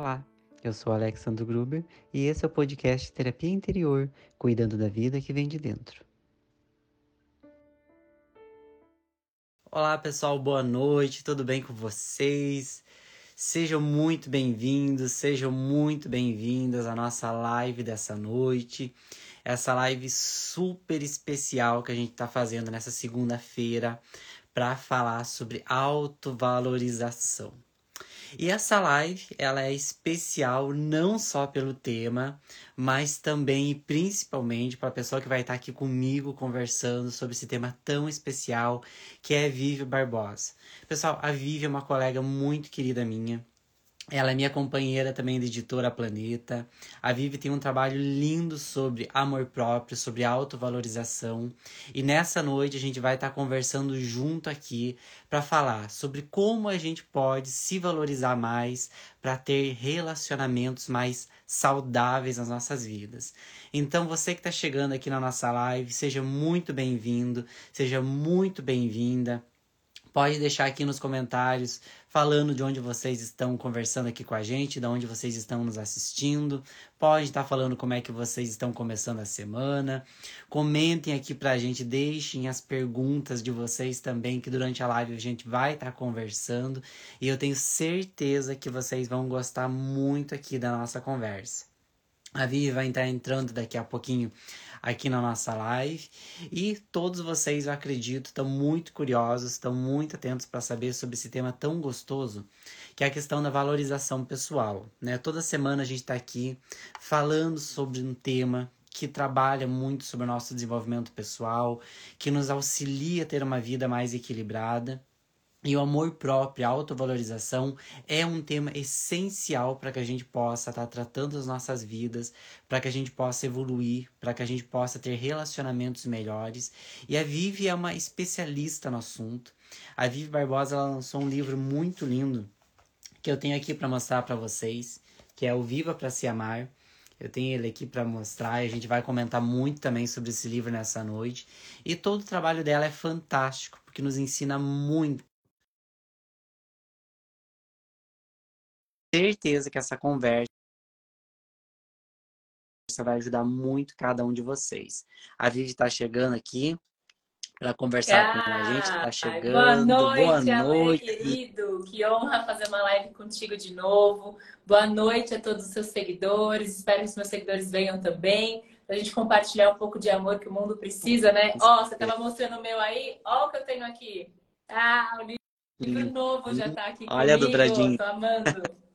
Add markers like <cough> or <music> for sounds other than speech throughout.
Olá, eu sou Alexandre Gruber e esse é o podcast Terapia Interior, cuidando da vida que vem de dentro. Olá pessoal, boa noite, tudo bem com vocês? Sejam muito bem-vindos, sejam muito bem-vindas à nossa live dessa noite. Essa live super especial que a gente está fazendo nessa segunda-feira para falar sobre autovalorização. E essa live, ela é especial não só pelo tema, mas também e principalmente para a pessoa que vai estar aqui comigo conversando sobre esse tema tão especial, que é Vivi Barbosa. Pessoal, a Vivi é uma colega muito querida minha. Ela é minha companheira também da editora Planeta. A Vivi tem um trabalho lindo sobre amor próprio, sobre autovalorização. E nessa noite a gente vai estar conversando junto aqui para falar sobre como a gente pode se valorizar mais para ter relacionamentos mais saudáveis nas nossas vidas. Então, você que está chegando aqui na nossa live, seja muito bem-vindo, seja muito bem-vinda. Pode deixar aqui nos comentários falando de onde vocês estão conversando aqui com a gente, de onde vocês estão nos assistindo. Pode estar falando como é que vocês estão começando a semana. Comentem aqui pra gente, deixem as perguntas de vocês também, que durante a live a gente vai estar conversando. E eu tenho certeza que vocês vão gostar muito aqui da nossa conversa. A Vivi vai estar entrando daqui a pouquinho aqui na nossa live. E todos vocês, eu acredito, estão muito curiosos, estão muito atentos para saber sobre esse tema tão gostoso, que é a questão da valorização pessoal. Né? Toda semana a gente está aqui falando sobre um tema que trabalha muito sobre o nosso desenvolvimento pessoal, que nos auxilia a ter uma vida mais equilibrada. E o amor próprio, a autovalorização é um tema essencial para que a gente possa estar tá tratando as nossas vidas, para que a gente possa evoluir, para que a gente possa ter relacionamentos melhores. E a Vivi é uma especialista no assunto. A Vivi Barbosa lançou um livro muito lindo que eu tenho aqui para mostrar para vocês, que é o Viva para se amar. Eu tenho ele aqui para mostrar e a gente vai comentar muito também sobre esse livro nessa noite. E todo o trabalho dela é fantástico, porque nos ensina muito certeza que essa conversa vai ajudar muito cada um de vocês. A Vivi está chegando aqui para conversar ah, com a gente, está chegando. Boa noite, boa noite. querido. Que honra fazer uma live contigo de novo. Boa noite a todos os seus seguidores. Espero que os meus seguidores venham também. Para a gente compartilhar um pouco de amor que o mundo precisa, né? Ó, oh, você estava mostrando o meu aí? Ó o que eu tenho aqui. Ah, o livro novo já está aqui Olha comigo. a dobradinha. Tô amando. <laughs>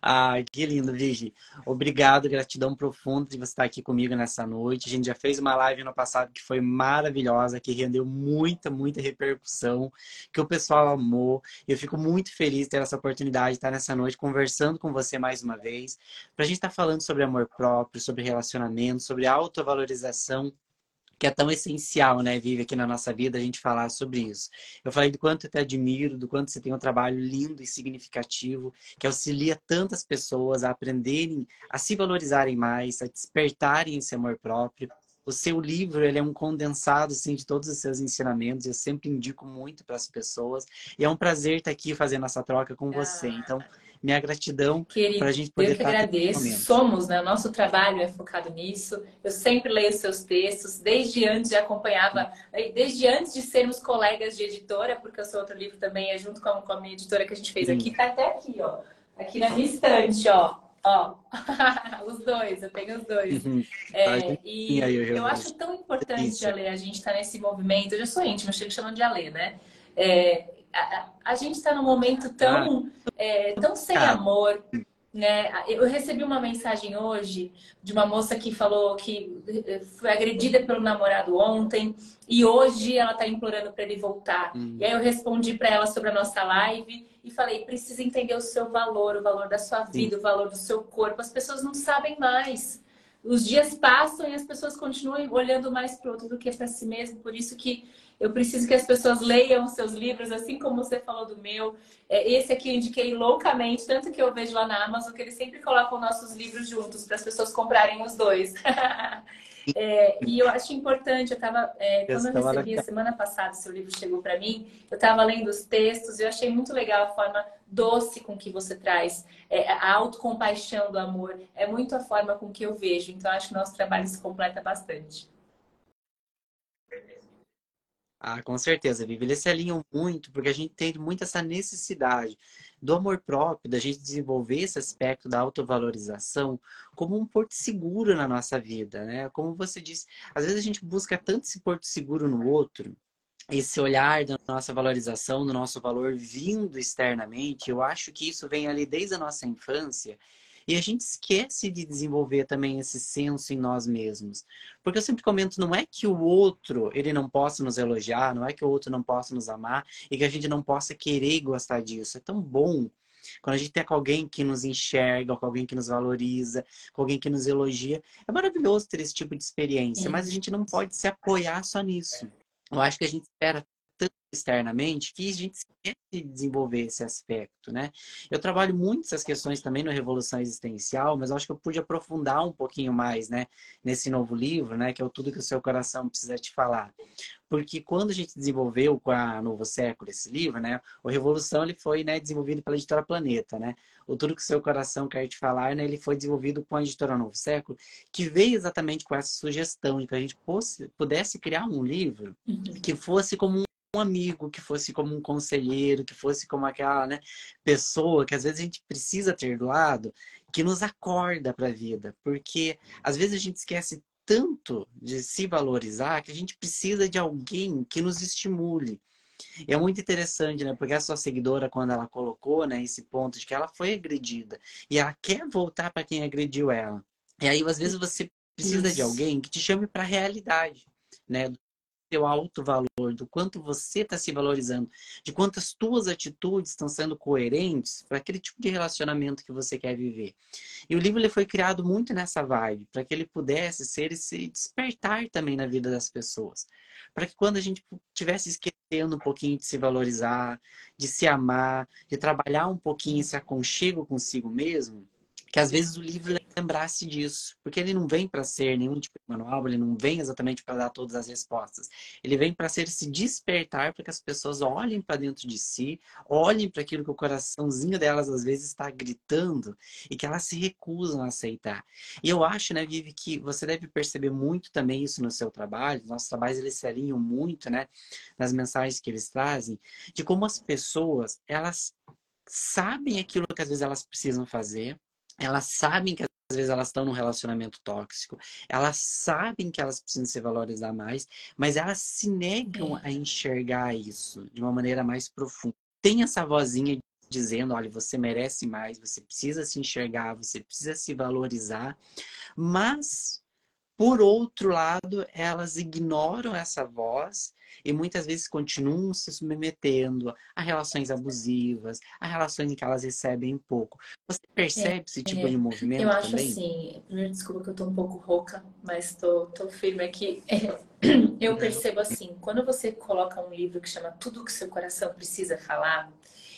Ai, que lindo, Vigi. Obrigado, gratidão profunda de você estar aqui comigo nessa noite. A gente já fez uma live no passado que foi maravilhosa, que rendeu muita, muita repercussão, que o pessoal amou. Eu fico muito feliz de ter essa oportunidade de estar nessa noite conversando com você mais uma vez, para a gente estar falando sobre amor próprio, sobre relacionamento, sobre autovalorização que é tão essencial, né, Vive, aqui na nossa vida, a gente falar sobre isso. Eu falei do quanto eu te admiro, do quanto você tem um trabalho lindo e significativo, que auxilia tantas pessoas a aprenderem, a se valorizarem mais, a despertarem esse amor próprio. O seu livro, ele é um condensado, assim, de todos os seus ensinamentos, eu sempre indico muito para as pessoas. E é um prazer estar aqui fazendo essa troca com você. Ah. Então, minha gratidão para a gente poder Eu que agradeço. Somos, né? O nosso trabalho é focado nisso. Eu sempre leio seus textos, desde antes de acompanhava, desde antes de sermos colegas de editora, porque o seu outro livro também é junto com a, com a minha editora que a gente fez aqui, tá até aqui, ó. Aqui na minha estante, ó. Ó, <laughs> os dois, eu tenho os dois. Uhum. É, e eu, eu acho tão importante, Ale, a gente estar tá nesse movimento. Eu já sou íntima, eu chego chamando de Ale, né? É, a, a gente está num momento tão, é, tão sem amor, né? Eu recebi uma mensagem hoje de uma moça que falou que eh, foi agredida pelo namorado ontem e hoje ela está implorando para ele voltar. Hum. E aí eu respondi para ela sobre a nossa live e falei: precisa entender o seu valor, o valor da sua vida, Sim. o valor do seu corpo. As pessoas não sabem mais. Os dias passam e as pessoas continuam olhando mais para o outro do que para si mesmo. Por isso que eu preciso que as pessoas leiam os seus livros, assim como você falou do meu. É, esse aqui eu indiquei loucamente, tanto que eu vejo lá na Amazon que eles sempre colocam nossos livros juntos para as pessoas comprarem os dois. <laughs> É, e eu acho importante, eu estava, é, quando eu recebi a semana passada, seu livro chegou para mim, eu estava lendo os textos e eu achei muito legal a forma doce com que você traz, é, a autocompaixão do amor, é muito a forma com que eu vejo, então acho que o nosso trabalho se completa bastante. Ah, com certeza, Vivi. Eles se alinham muito, porque a gente tem muito essa necessidade do amor próprio, da gente desenvolver esse aspecto da autovalorização como um porto seguro na nossa vida, né? Como você disse, às vezes a gente busca tanto esse porto seguro no outro, esse olhar da nossa valorização, do nosso valor vindo externamente, eu acho que isso vem ali desde a nossa infância e a gente esquece de desenvolver também esse senso em nós mesmos. Porque eu sempre comento, não é que o outro, ele não possa nos elogiar, não é que o outro não possa nos amar e que a gente não possa querer gostar disso. É tão bom quando a gente tem com alguém que nos enxerga, com alguém que nos valoriza, com alguém que nos elogia. É maravilhoso ter esse tipo de experiência, mas a gente não pode se apoiar só nisso. Eu acho que a gente espera tanto externamente que a gente esquece de desenvolver esse aspecto, né? Eu trabalho muito essas questões também no Revolução Existencial, mas acho que eu pude aprofundar um pouquinho mais, né, nesse novo livro, né, que é o Tudo que o Seu Coração Precisa Te Falar. Porque quando a gente desenvolveu com a Novo Século esse livro, né, o Revolução ele foi, né, desenvolvido pela editora Planeta, né? O Tudo que o Seu Coração Quer Te Falar, né, ele foi desenvolvido com a editora Novo Século, que veio exatamente com essa sugestão de que a gente pudesse criar um livro uhum. que fosse como um um amigo, que fosse como um conselheiro, que fosse como aquela né, pessoa que às vezes a gente precisa ter do lado, que nos acorda para a vida. Porque às vezes a gente esquece tanto de se valorizar que a gente precisa de alguém que nos estimule. E é muito interessante, né? Porque a sua seguidora, quando ela colocou né, esse ponto de que ela foi agredida e ela quer voltar para quem agrediu ela. E aí, às vezes, você precisa Isso. de alguém que te chame para a realidade, né? Seu alto valor, do quanto você está se valorizando, de quantas tuas atitudes estão sendo coerentes para aquele tipo de relacionamento que você quer viver. E o livro ele foi criado muito nessa vibe, para que ele pudesse ser esse despertar também na vida das pessoas. Para que quando a gente tivesse esquecendo um pouquinho de se valorizar, de se amar, de trabalhar um pouquinho esse aconchego consigo mesmo, que às vezes o livro lembrasse disso, porque ele não vem para ser nenhum tipo de manual, ele não vem exatamente para dar todas as respostas. Ele vem para ser esse despertar para que as pessoas olhem para dentro de si, olhem para aquilo que o coraçãozinho delas às vezes está gritando e que elas se recusam a aceitar. E eu acho, né, Vivi, que você deve perceber muito também isso no seu trabalho. Nossos trabalhos eles se alinham muito, né, nas mensagens que eles trazem, de como as pessoas, elas sabem aquilo que às vezes elas precisam fazer, elas sabem que às vezes elas estão num relacionamento tóxico, elas sabem que elas precisam se valorizar mais, mas elas se negam a enxergar isso de uma maneira mais profunda. Tem essa vozinha dizendo, olha, você merece mais, você precisa se enxergar, você precisa se valorizar, mas por outro lado, elas ignoram essa voz e muitas vezes continuam se submetendo a relações abusivas, a relações em que elas recebem pouco. Você percebe é, esse tipo é. de movimento Eu acho também? assim, primeiro desculpa que eu tô um pouco rouca, mas tô, tô firme aqui. <clears throat> eu percebo assim, quando você coloca um livro que chama Tudo que seu coração precisa falar,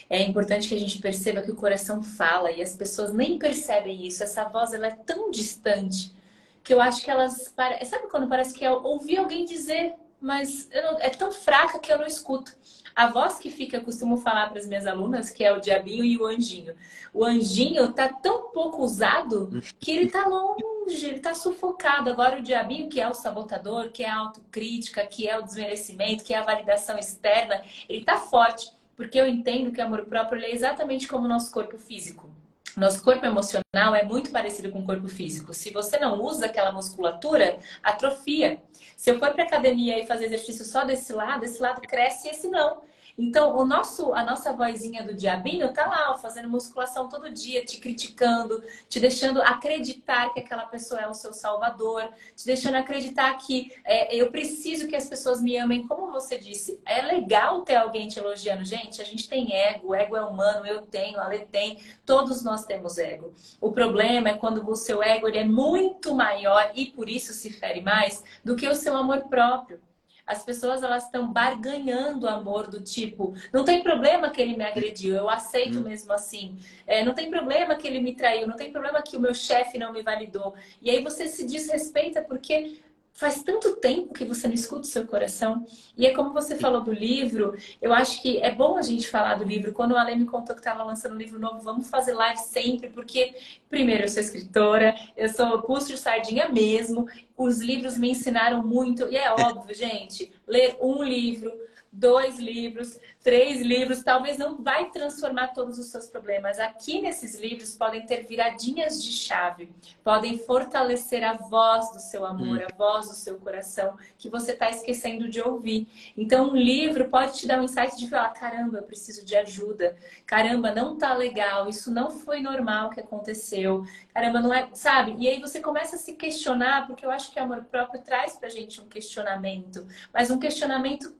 é importante que a gente perceba que o coração fala e as pessoas nem percebem isso. Essa voz ela é tão distante que eu acho que elas. Sabe quando parece que eu ouvi alguém dizer, mas não... é tão fraca que eu não escuto. A voz que fica, eu costumo falar para as minhas alunas, que é o diabinho e o anjinho. O anjinho tá tão pouco usado que ele tá longe, ele tá sufocado. Agora o diabinho, que é o sabotador, que é a autocrítica, que é o desmerecimento, que é a validação externa, ele tá forte. Porque eu entendo que o amor próprio é exatamente como o nosso corpo físico. Nosso corpo emocional é muito parecido com o corpo físico. Se você não usa aquela musculatura, atrofia. Se eu for para academia e fazer exercício só desse lado, esse lado cresce e esse não. Então, o nosso, a nossa vozinha do diabinho tá lá, ó, fazendo musculação todo dia, te criticando, te deixando acreditar que aquela pessoa é o seu salvador, te deixando acreditar que é, eu preciso que as pessoas me amem. Como você disse, é legal ter alguém te elogiando. Gente, a gente tem ego, o ego é humano, eu tenho, a Lê tem, todos nós temos ego. O problema é quando o seu ego ele é muito maior e por isso se fere mais do que o seu amor próprio. As pessoas elas estão barganhando amor do tipo, não tem problema que ele me agrediu, eu aceito hum. mesmo assim. É, não tem problema que ele me traiu, não tem problema que o meu chefe não me validou. E aí você se desrespeita porque Faz tanto tempo que você não escuta o seu coração. E é como você falou do livro, eu acho que é bom a gente falar do livro. Quando o Ale me contou que estava lançando um livro novo, vamos fazer live sempre, porque, primeiro, eu sou escritora, eu sou curso de sardinha mesmo, os livros me ensinaram muito, e é óbvio, gente, ler um livro, dois livros, três livros, talvez não vai transformar todos os seus problemas. Aqui nesses livros podem ter viradinhas de chave, podem fortalecer a voz do seu amor, hum. a voz do seu coração, que você está esquecendo de ouvir. Então, um livro pode te dar um insight de falar: caramba, eu preciso de ajuda. Caramba, não tá legal, isso não foi normal que aconteceu. Caramba, não é, sabe? E aí você começa a se questionar, porque eu acho que o amor próprio traz pra gente um questionamento, mas um questionamento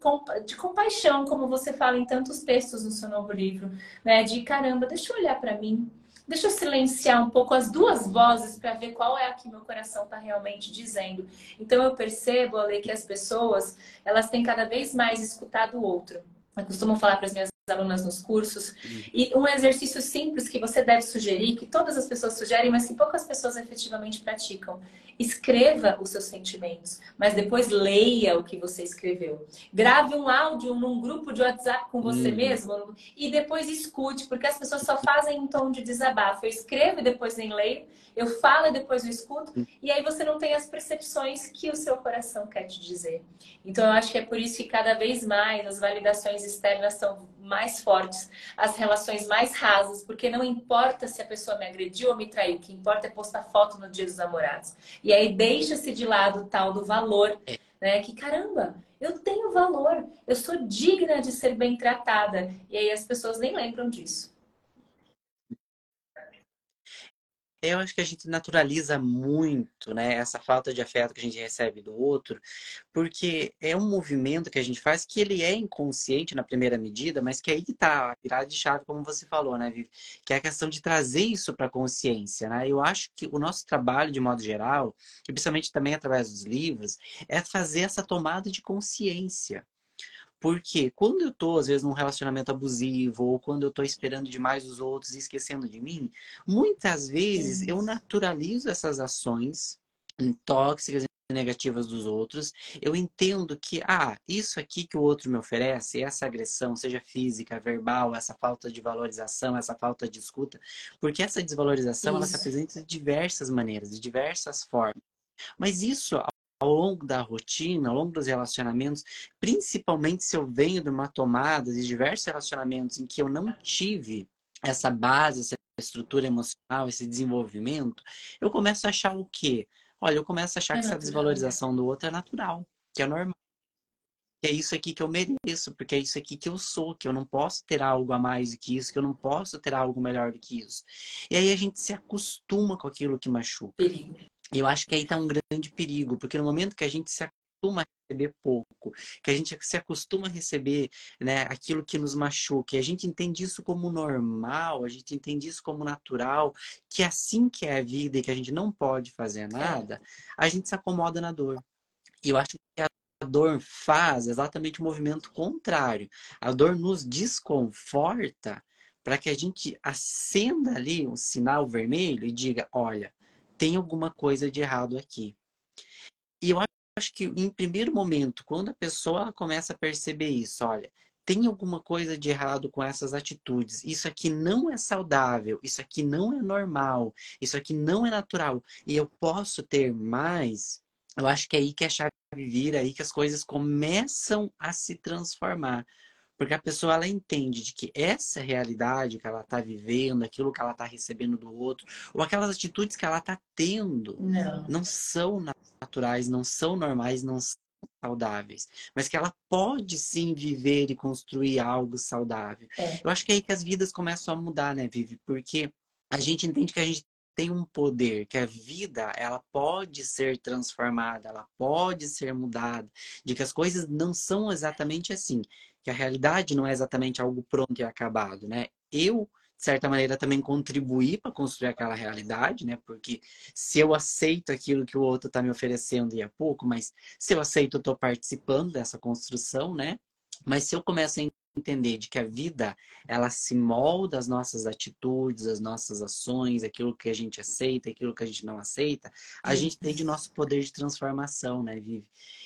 de compaixão, como você fala fala em tantos textos no seu novo livro, né? De caramba, deixa eu olhar para mim, deixa eu silenciar um pouco as duas vozes para ver qual é a que meu coração está realmente dizendo. Então eu percebo, Ale, que as pessoas elas têm cada vez mais escutado o outro. Eu costumo falar para as minhas alunas nos cursos. E um exercício simples que você deve sugerir, que todas as pessoas sugerem, mas que poucas pessoas efetivamente praticam. Escreva os seus sentimentos, mas depois leia o que você escreveu. Grave um áudio num grupo de WhatsApp com você uhum. mesmo e depois escute, porque as pessoas só fazem em tom de desabafo. Eu escrevo e depois nem leio, eu falo e depois eu escuto, uhum. e aí você não tem as percepções que o seu coração quer te dizer. Então eu acho que é por isso que cada vez mais as validações externas são mais fortes, as relações mais rasas, porque não importa se a pessoa me agrediu ou me traiu, o que importa é postar foto no dia dos namorados. E aí deixa-se de lado o tal do valor, né? Que caramba, eu tenho valor, eu sou digna de ser bem tratada. E aí as pessoas nem lembram disso. Eu acho que a gente naturaliza muito, né, essa falta de afeto que a gente recebe do outro, porque é um movimento que a gente faz que ele é inconsciente na primeira medida, mas que aí que tá a virada de chave, como você falou, né, Vivi? Que é a questão de trazer isso para a consciência, né? Eu acho que o nosso trabalho, de modo geral, e principalmente também através dos livros, é fazer essa tomada de consciência. Porque quando eu tô, às vezes, num relacionamento abusivo, ou quando eu tô esperando demais dos outros e esquecendo de mim, muitas vezes eu naturalizo essas ações tóxicas e negativas dos outros. Eu entendo que, ah, isso aqui que o outro me oferece, essa agressão, seja física, verbal, essa falta de valorização, essa falta de escuta, porque essa desvalorização, isso. ela se apresenta de diversas maneiras, de diversas formas. Mas isso, ao longo da rotina, ao longo dos relacionamentos, principalmente se eu venho de uma tomada de diversos relacionamentos em que eu não tive essa base, essa estrutura emocional, esse desenvolvimento, eu começo a achar o quê? Olha, eu começo a achar é que essa desvalorização do outro é natural, que é normal. Que é isso aqui que eu mereço, porque é isso aqui que eu sou, que eu não posso ter algo a mais do que isso, que eu não posso ter algo melhor do que isso. E aí a gente se acostuma com aquilo que machuca. Perigo. Eu acho que aí está um grande perigo, porque no momento que a gente se acostuma a receber pouco, que a gente se acostuma a receber né, aquilo que nos machuca, e a gente entende isso como normal, a gente entende isso como natural, que é assim que é a vida e que a gente não pode fazer nada, a gente se acomoda na dor. E eu acho que a dor faz exatamente o movimento contrário. A dor nos desconforta para que a gente acenda ali um sinal vermelho e diga: olha, tem alguma coisa de errado aqui. E eu acho que, em primeiro momento, quando a pessoa começa a perceber isso, olha, tem alguma coisa de errado com essas atitudes. Isso aqui não é saudável, isso aqui não é normal, isso aqui não é natural. E eu posso ter mais. Eu acho que é aí que a chave vira, aí que as coisas começam a se transformar. Porque a pessoa ela entende de que essa realidade que ela está vivendo, aquilo que ela está recebendo do outro, ou aquelas atitudes que ela está tendo, não. não são naturais, não são normais, não são saudáveis, mas que ela pode sim viver e construir algo saudável. É. Eu acho que é aí que as vidas começam a mudar, né, Vivi? Porque a gente entende que a gente tem um poder, que a vida ela pode ser transformada, ela pode ser mudada, de que as coisas não são exatamente assim, que a realidade não é exatamente algo pronto e acabado, né? Eu, de certa maneira, também contribuí para construir aquela realidade, né? Porque se eu aceito aquilo que o outro está me oferecendo e é pouco, mas se eu aceito, eu estou participando dessa construção, né? Mas se eu começo a entender de que a vida ela se molda às nossas atitudes, às nossas ações, aquilo que a gente aceita, aquilo que a gente não aceita, a gente tem de nosso poder de transformação, né, Vivi?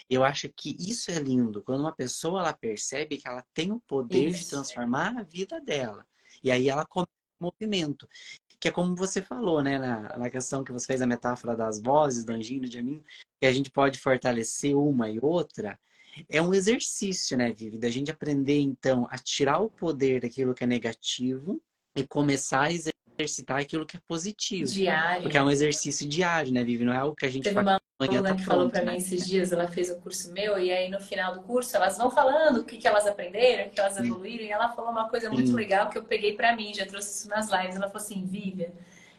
Eu acho que isso é lindo, quando uma pessoa ela percebe que ela tem o poder isso. de transformar a vida dela. E aí ela começa o movimento. Que é como você falou, né, na, na questão que você fez a metáfora das vozes, do anjinho, do diaminho, que a gente pode fortalecer uma e outra é um exercício, né, Vivi? Da gente aprender, então, a tirar o poder daquilo que é negativo e começar a exercitar aquilo que é positivo. Diário. Porque é um exercício diário, né, Vivi? Não é algo que a gente Teve faz uma aluna tá que falou para né? mim esses dias, ela fez um curso meu, e aí no final do curso elas vão falando o que, que elas aprenderam, o que elas evoluíram, Sim. e ela falou uma coisa muito Sim. legal que eu peguei para mim, já trouxe isso nas lives. Ela falou assim, Vivian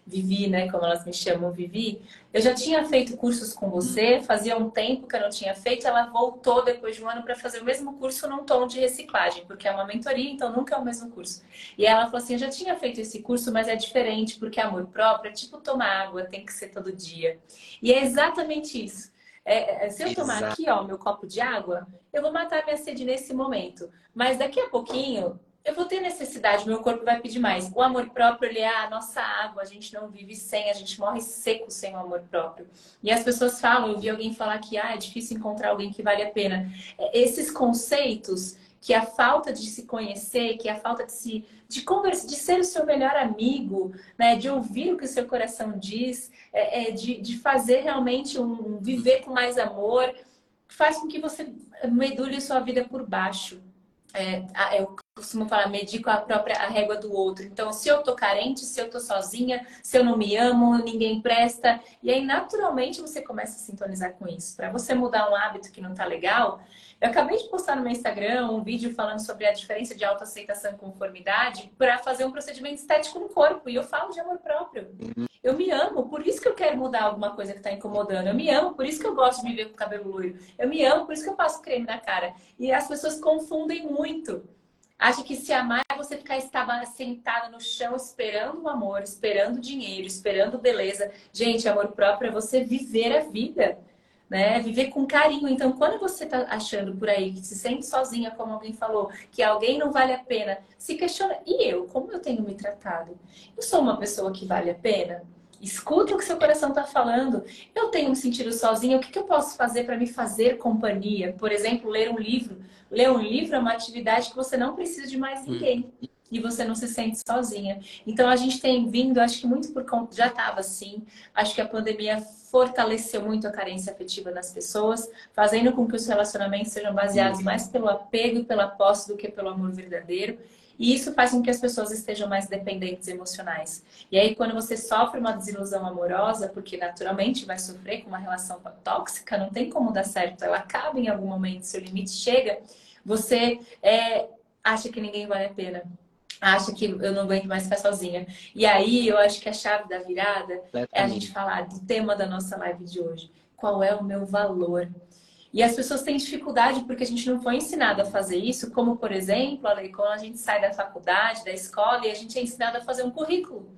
Vivi, né, como elas me chamam, Vivi, eu já tinha feito cursos com você, fazia um tempo que eu não tinha feito, ela voltou depois de um ano para fazer o mesmo curso num tom de reciclagem, porque é uma mentoria, então nunca é o mesmo curso. E ela falou assim: eu já tinha feito esse curso, mas é diferente, porque amor próprio é tipo tomar água, tem que ser todo dia. E é exatamente isso. É, é se eu tomar Exato. aqui, ó, meu copo de água, eu vou matar minha sede nesse momento. Mas daqui a pouquinho, eu vou ter necessidade, meu corpo vai pedir mais. O amor próprio, ele é a nossa água, a gente não vive sem, a gente morre seco sem o amor próprio. E as pessoas falam, eu vi alguém falar que ah, é difícil encontrar alguém que vale a pena. É, esses conceitos que a falta de se conhecer, que a falta de se de conversa, de ser o seu melhor amigo, né, de ouvir o que o seu coração diz, é, é de, de fazer realmente um, um viver com mais amor, faz com que você medule sua vida por baixo. É, eu costumo falar, medir com a própria a régua do outro. Então, se eu tô carente, se eu tô sozinha, se eu não me amo, ninguém presta. E aí, naturalmente, você começa a sintonizar com isso. Para você mudar um hábito que não tá legal, eu acabei de postar no meu Instagram um vídeo falando sobre a diferença de autoaceitação e conformidade para fazer um procedimento estético no corpo. E eu falo de amor próprio. Uhum. Eu me amo, por isso que eu quero mudar alguma coisa que está incomodando. Eu me amo, por isso que eu gosto de viver com cabelo loiro. Eu me amo, por isso que eu passo creme na cara. E as pessoas confundem muito. Acha que se amar é você ficar estava sentada no chão esperando o amor, esperando dinheiro, esperando beleza. Gente, amor próprio é você viver a vida né? Viver com carinho. Então, quando você está achando por aí que se sente sozinha, como alguém falou, que alguém não vale a pena, se questiona: e eu? Como eu tenho me tratado? Eu sou uma pessoa que vale a pena? Escuta o que seu coração está falando. Eu tenho me sentido sozinha. O que, que eu posso fazer para me fazer companhia? Por exemplo, ler um livro. Ler um livro é uma atividade que você não precisa de mais ninguém. Hum e você não se sente sozinha. Então a gente tem vindo, acho que muito por conta, já estava assim, acho que a pandemia fortaleceu muito a carência afetiva das pessoas, fazendo com que os relacionamentos sejam baseados mais pelo apego e pela posse do que pelo amor verdadeiro. E isso faz com que as pessoas estejam mais dependentes emocionais. E aí, quando você sofre uma desilusão amorosa, porque naturalmente vai sofrer com uma relação tóxica, não tem como dar certo, ela acaba em algum momento, seu limite chega, você é, acha que ninguém vale a pena acha que eu não aguento mais ficar sozinha. E aí eu acho que a chave da virada é a gente falar do tema da nossa live de hoje. Qual é o meu valor? E as pessoas têm dificuldade porque a gente não foi ensinado a fazer isso, como por exemplo, quando a gente sai da faculdade, da escola e a gente é ensinado a fazer um currículo.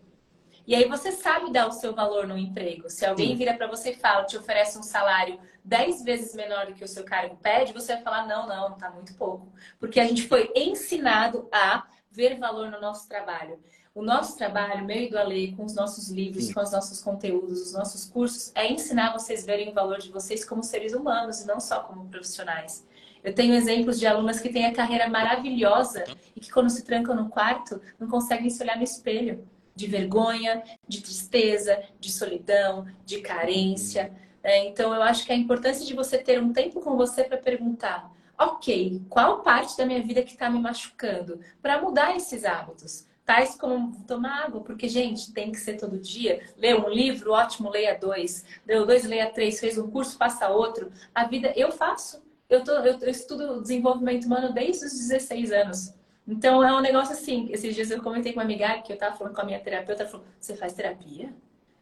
E aí você sabe dar o seu valor no emprego. Se alguém Sim. vira para você e fala, te oferece um salário 10 vezes menor do que o seu cargo pede, você vai falar, não, não, tá muito pouco. Porque a gente foi ensinado a ver valor no nosso trabalho. O nosso trabalho, meio do Ale, com os nossos livros, Sim. com os nossos conteúdos, os nossos cursos, é ensinar vocês a verem o valor de vocês como seres humanos e não só como profissionais. Eu tenho exemplos de alunas que têm a carreira maravilhosa e que, quando se trancam no quarto, não conseguem se olhar no espelho. De vergonha, de tristeza, de solidão, de carência. É, então, eu acho que a importância de você ter um tempo com você para perguntar: ok, qual parte da minha vida que está me machucando? Para mudar esses hábitos. Tais como tomar água, porque, gente, tem que ser todo dia. Ler um livro, ótimo, leia dois. Leu dois, leia três. Fez um curso, faça outro. A vida, eu faço. Eu, tô, eu, eu estudo desenvolvimento humano desde os 16 anos. Então, é um negócio assim. Esses dias eu comentei com uma amiga que eu estava falando com a minha terapeuta. Ela falou, você faz terapia?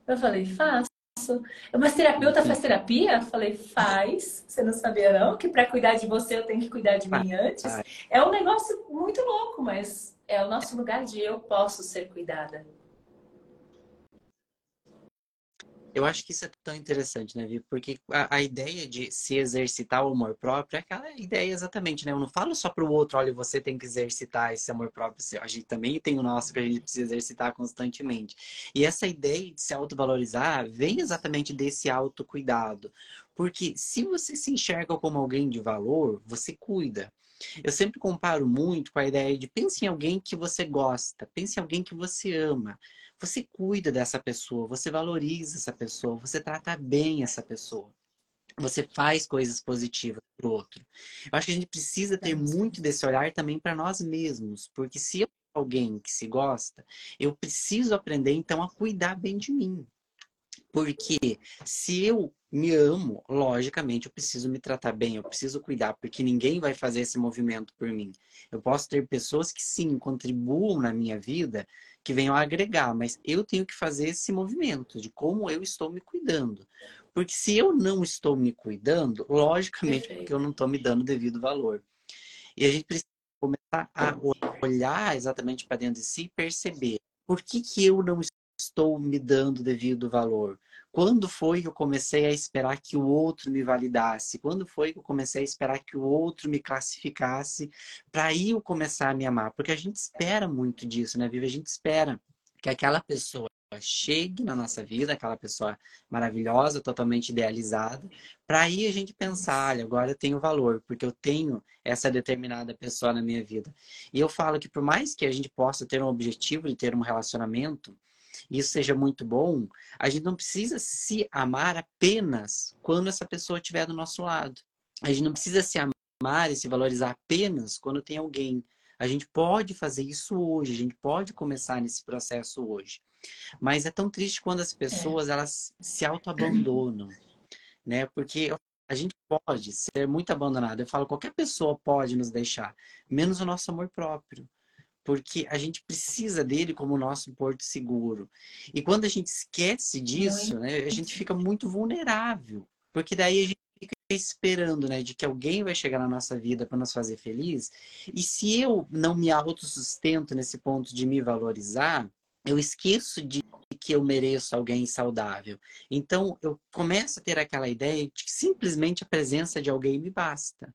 Eu falei, faço faço. Mas terapeuta faz terapia? Eu falei, faz. Você não sabia não? Que para cuidar de você eu tenho que cuidar de mim antes. É um negócio muito louco, mas é o nosso lugar de eu posso ser cuidada. Eu acho que isso é tão interessante, né, Vi? Porque a, a, ideia de se exercitar o amor próprio é aquela ideia exatamente, né? Eu não falo só para o outro, olha, você tem que exercitar esse amor próprio. A gente também tem o nosso que a gente precisa exercitar constantemente. E essa ideia de se autovalorizar vem exatamente desse autocuidado. Porque se você se enxerga como alguém de valor, você cuida. Eu sempre comparo muito com a ideia de pense em alguém que você gosta, pense em alguém que você ama você cuida dessa pessoa, você valoriza essa pessoa, você trata bem essa pessoa. Você faz coisas positivas para o outro. Eu acho que a gente precisa ter muito desse olhar também para nós mesmos, porque se eu alguém que se gosta, eu preciso aprender então a cuidar bem de mim. Porque se eu me amo, logicamente eu preciso me tratar bem, eu preciso cuidar, porque ninguém vai fazer esse movimento por mim. Eu posso ter pessoas que sim contribuam na minha vida, que venham a agregar, mas eu tenho que fazer esse movimento de como eu estou me cuidando. Porque se eu não estou me cuidando, logicamente, Perfeito. porque eu não estou me dando devido valor. E a gente precisa começar a olhar exatamente para dentro de si e perceber por que, que eu não estou me dando devido valor? Quando foi que eu comecei a esperar que o outro me validasse? Quando foi que eu comecei a esperar que o outro me classificasse para aí eu começar a me amar? Porque a gente espera muito disso, né, Viva? A gente espera que aquela pessoa chegue na nossa vida, aquela pessoa maravilhosa, totalmente idealizada, para aí a gente pensar, olha, agora eu tenho valor, porque eu tenho essa determinada pessoa na minha vida. E eu falo que por mais que a gente possa ter um objetivo de ter um relacionamento, isso seja muito bom, a gente não precisa se amar apenas quando essa pessoa estiver do nosso lado. A gente não precisa se amar e se valorizar apenas quando tem alguém. A gente pode fazer isso hoje, a gente pode começar nesse processo hoje. Mas é tão triste quando as pessoas é. elas se autoabandonam, né? Porque a gente pode ser muito abandonado. Eu falo, qualquer pessoa pode nos deixar, menos o nosso amor próprio porque a gente precisa dele como nosso porto seguro. E quando a gente esquece disso, né, a gente fica muito vulnerável, porque daí a gente fica esperando, né, de que alguém vai chegar na nossa vida para nos fazer feliz. E se eu não me autossustento nesse ponto de me valorizar, eu esqueço de que eu mereço alguém saudável. Então eu começo a ter aquela ideia de que simplesmente a presença de alguém me basta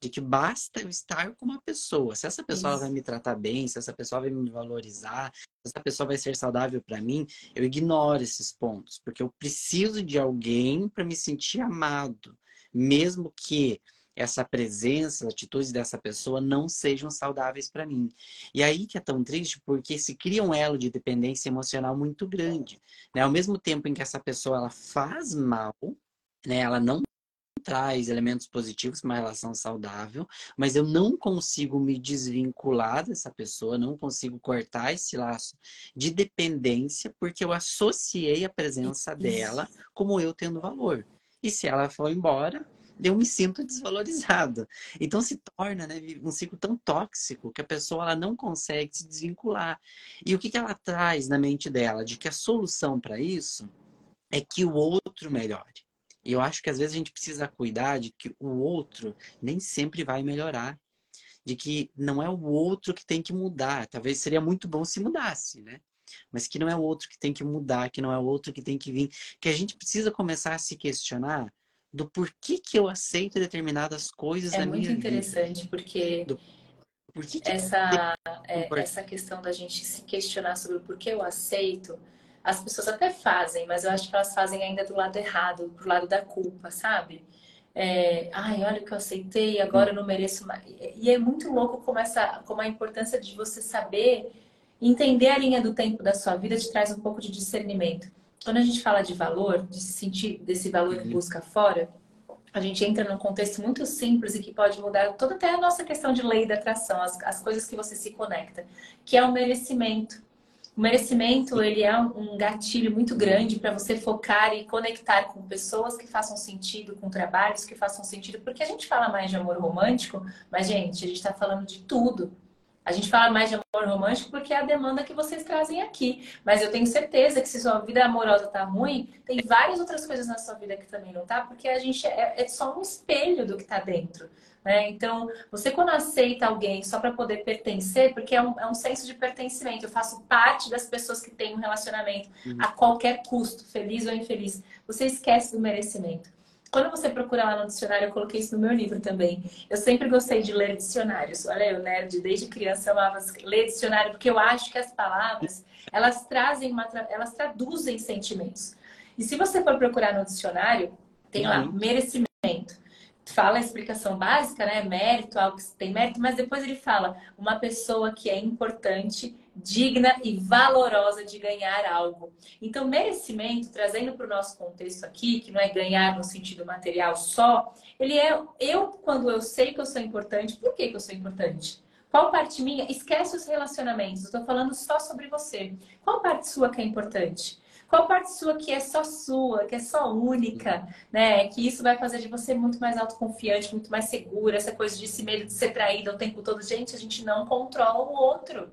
de que basta eu estar com uma pessoa. Se essa pessoa vai me tratar bem, se essa pessoa vai me valorizar, se essa pessoa vai ser saudável para mim, eu ignoro esses pontos, porque eu preciso de alguém para me sentir amado, mesmo que essa presença, as atitudes dessa pessoa não sejam saudáveis para mim. E aí que é tão triste, porque se cria um elo de dependência emocional muito grande. Né? Ao mesmo tempo em que essa pessoa ela faz mal, né? ela não traz elementos positivos uma relação saudável, mas eu não consigo me desvincular dessa pessoa, não consigo cortar esse laço de dependência, porque eu associei a presença dela como eu tendo valor. E se ela for embora, eu me sinto desvalorizado. Então se torna né, um ciclo tão tóxico que a pessoa ela não consegue se desvincular. E o que, que ela traz na mente dela? De que a solução para isso é que o outro melhore. E eu acho que às vezes a gente precisa cuidar de que o outro nem sempre vai melhorar. De que não é o outro que tem que mudar. Talvez seria muito bom se mudasse, né? Mas que não é o outro que tem que mudar, que não é o outro que tem que vir. Que a gente precisa começar a se questionar do porquê que eu aceito determinadas coisas é na minha vida. É muito interessante, porque do... Por que que essa, é, essa questão da gente se questionar sobre o porquê eu aceito as pessoas até fazem, mas eu acho que elas fazem ainda do lado errado, pro lado da culpa, sabe? É, Ai, olha o que eu aceitei, agora eu não mereço mais. E é muito louco como, essa, como a importância de você saber entender a linha do tempo da sua vida te traz um pouco de discernimento. Quando a gente fala de valor, de se sentir desse valor que uhum. busca fora, a gente entra num contexto muito simples e que pode mudar toda até a nossa questão de lei da atração, as, as coisas que você se conecta, que é o merecimento. O merecimento, ele é um gatilho muito grande para você focar e conectar com pessoas que façam sentido, com trabalhos que façam sentido, porque a gente fala mais de amor romântico, mas, gente, a gente está falando de tudo. A gente fala mais de amor romântico porque é a demanda que vocês trazem aqui. Mas eu tenho certeza que se sua vida amorosa tá ruim, tem várias outras coisas na sua vida que também não tá, porque a gente é, é só um espelho do que tá dentro. Né? Então, você quando aceita alguém só para poder pertencer, porque é um, é um senso de pertencimento, eu faço parte das pessoas que têm um relacionamento uhum. a qualquer custo, feliz ou infeliz, você esquece do merecimento. Quando você procura lá no dicionário, eu coloquei isso no meu livro também. Eu sempre gostei de ler dicionários. Olha, eu nerd, desde criança eu amava ler dicionário, porque eu acho que as palavras, elas trazem, uma, elas traduzem sentimentos. E se você for procurar no dicionário, tem lá merecimento fala a explicação básica, né? Mérito, algo que tem mérito, mas depois ele fala uma pessoa que é importante, digna e valorosa de ganhar algo. Então, merecimento, trazendo para o nosso contexto aqui, que não é ganhar no sentido material só, ele é eu, quando eu sei que eu sou importante, por que, que eu sou importante? Qual parte minha? Esquece os relacionamentos, estou falando só sobre você. Qual parte sua que é importante? Qual parte sua que é só sua, que é só única, né? Que isso vai fazer de você muito mais autoconfiante, muito mais segura, essa coisa de esse medo de ser traída o tempo todo. Gente, a gente não controla o outro.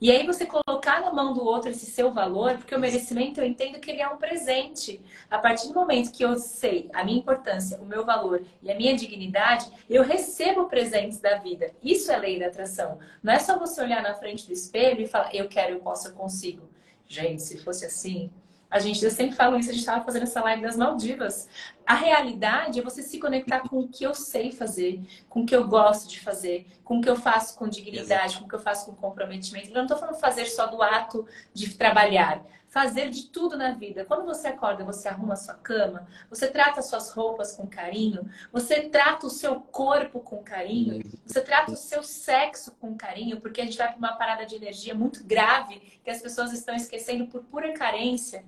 E aí você colocar na mão do outro esse seu valor, porque o merecimento eu entendo que ele é um presente. A partir do momento que eu sei a minha importância, o meu valor e a minha dignidade, eu recebo presentes da vida. Isso é lei da atração. Não é só você olhar na frente do espelho e falar eu quero, eu posso, eu consigo. Gente, se fosse assim, a gente, eu sempre falo isso, a gente estava fazendo essa live das Maldivas. A realidade é você se conectar com o que eu sei fazer, com o que eu gosto de fazer, com o que eu faço com dignidade, Exato. com o que eu faço com comprometimento. Eu não estou falando fazer só do ato de trabalhar, fazer de tudo na vida. Quando você acorda, você arruma a sua cama, você trata suas roupas com carinho, você trata o seu corpo com carinho, você trata o seu sexo com carinho, porque a gente vai para uma parada de energia muito grave que as pessoas estão esquecendo por pura carência.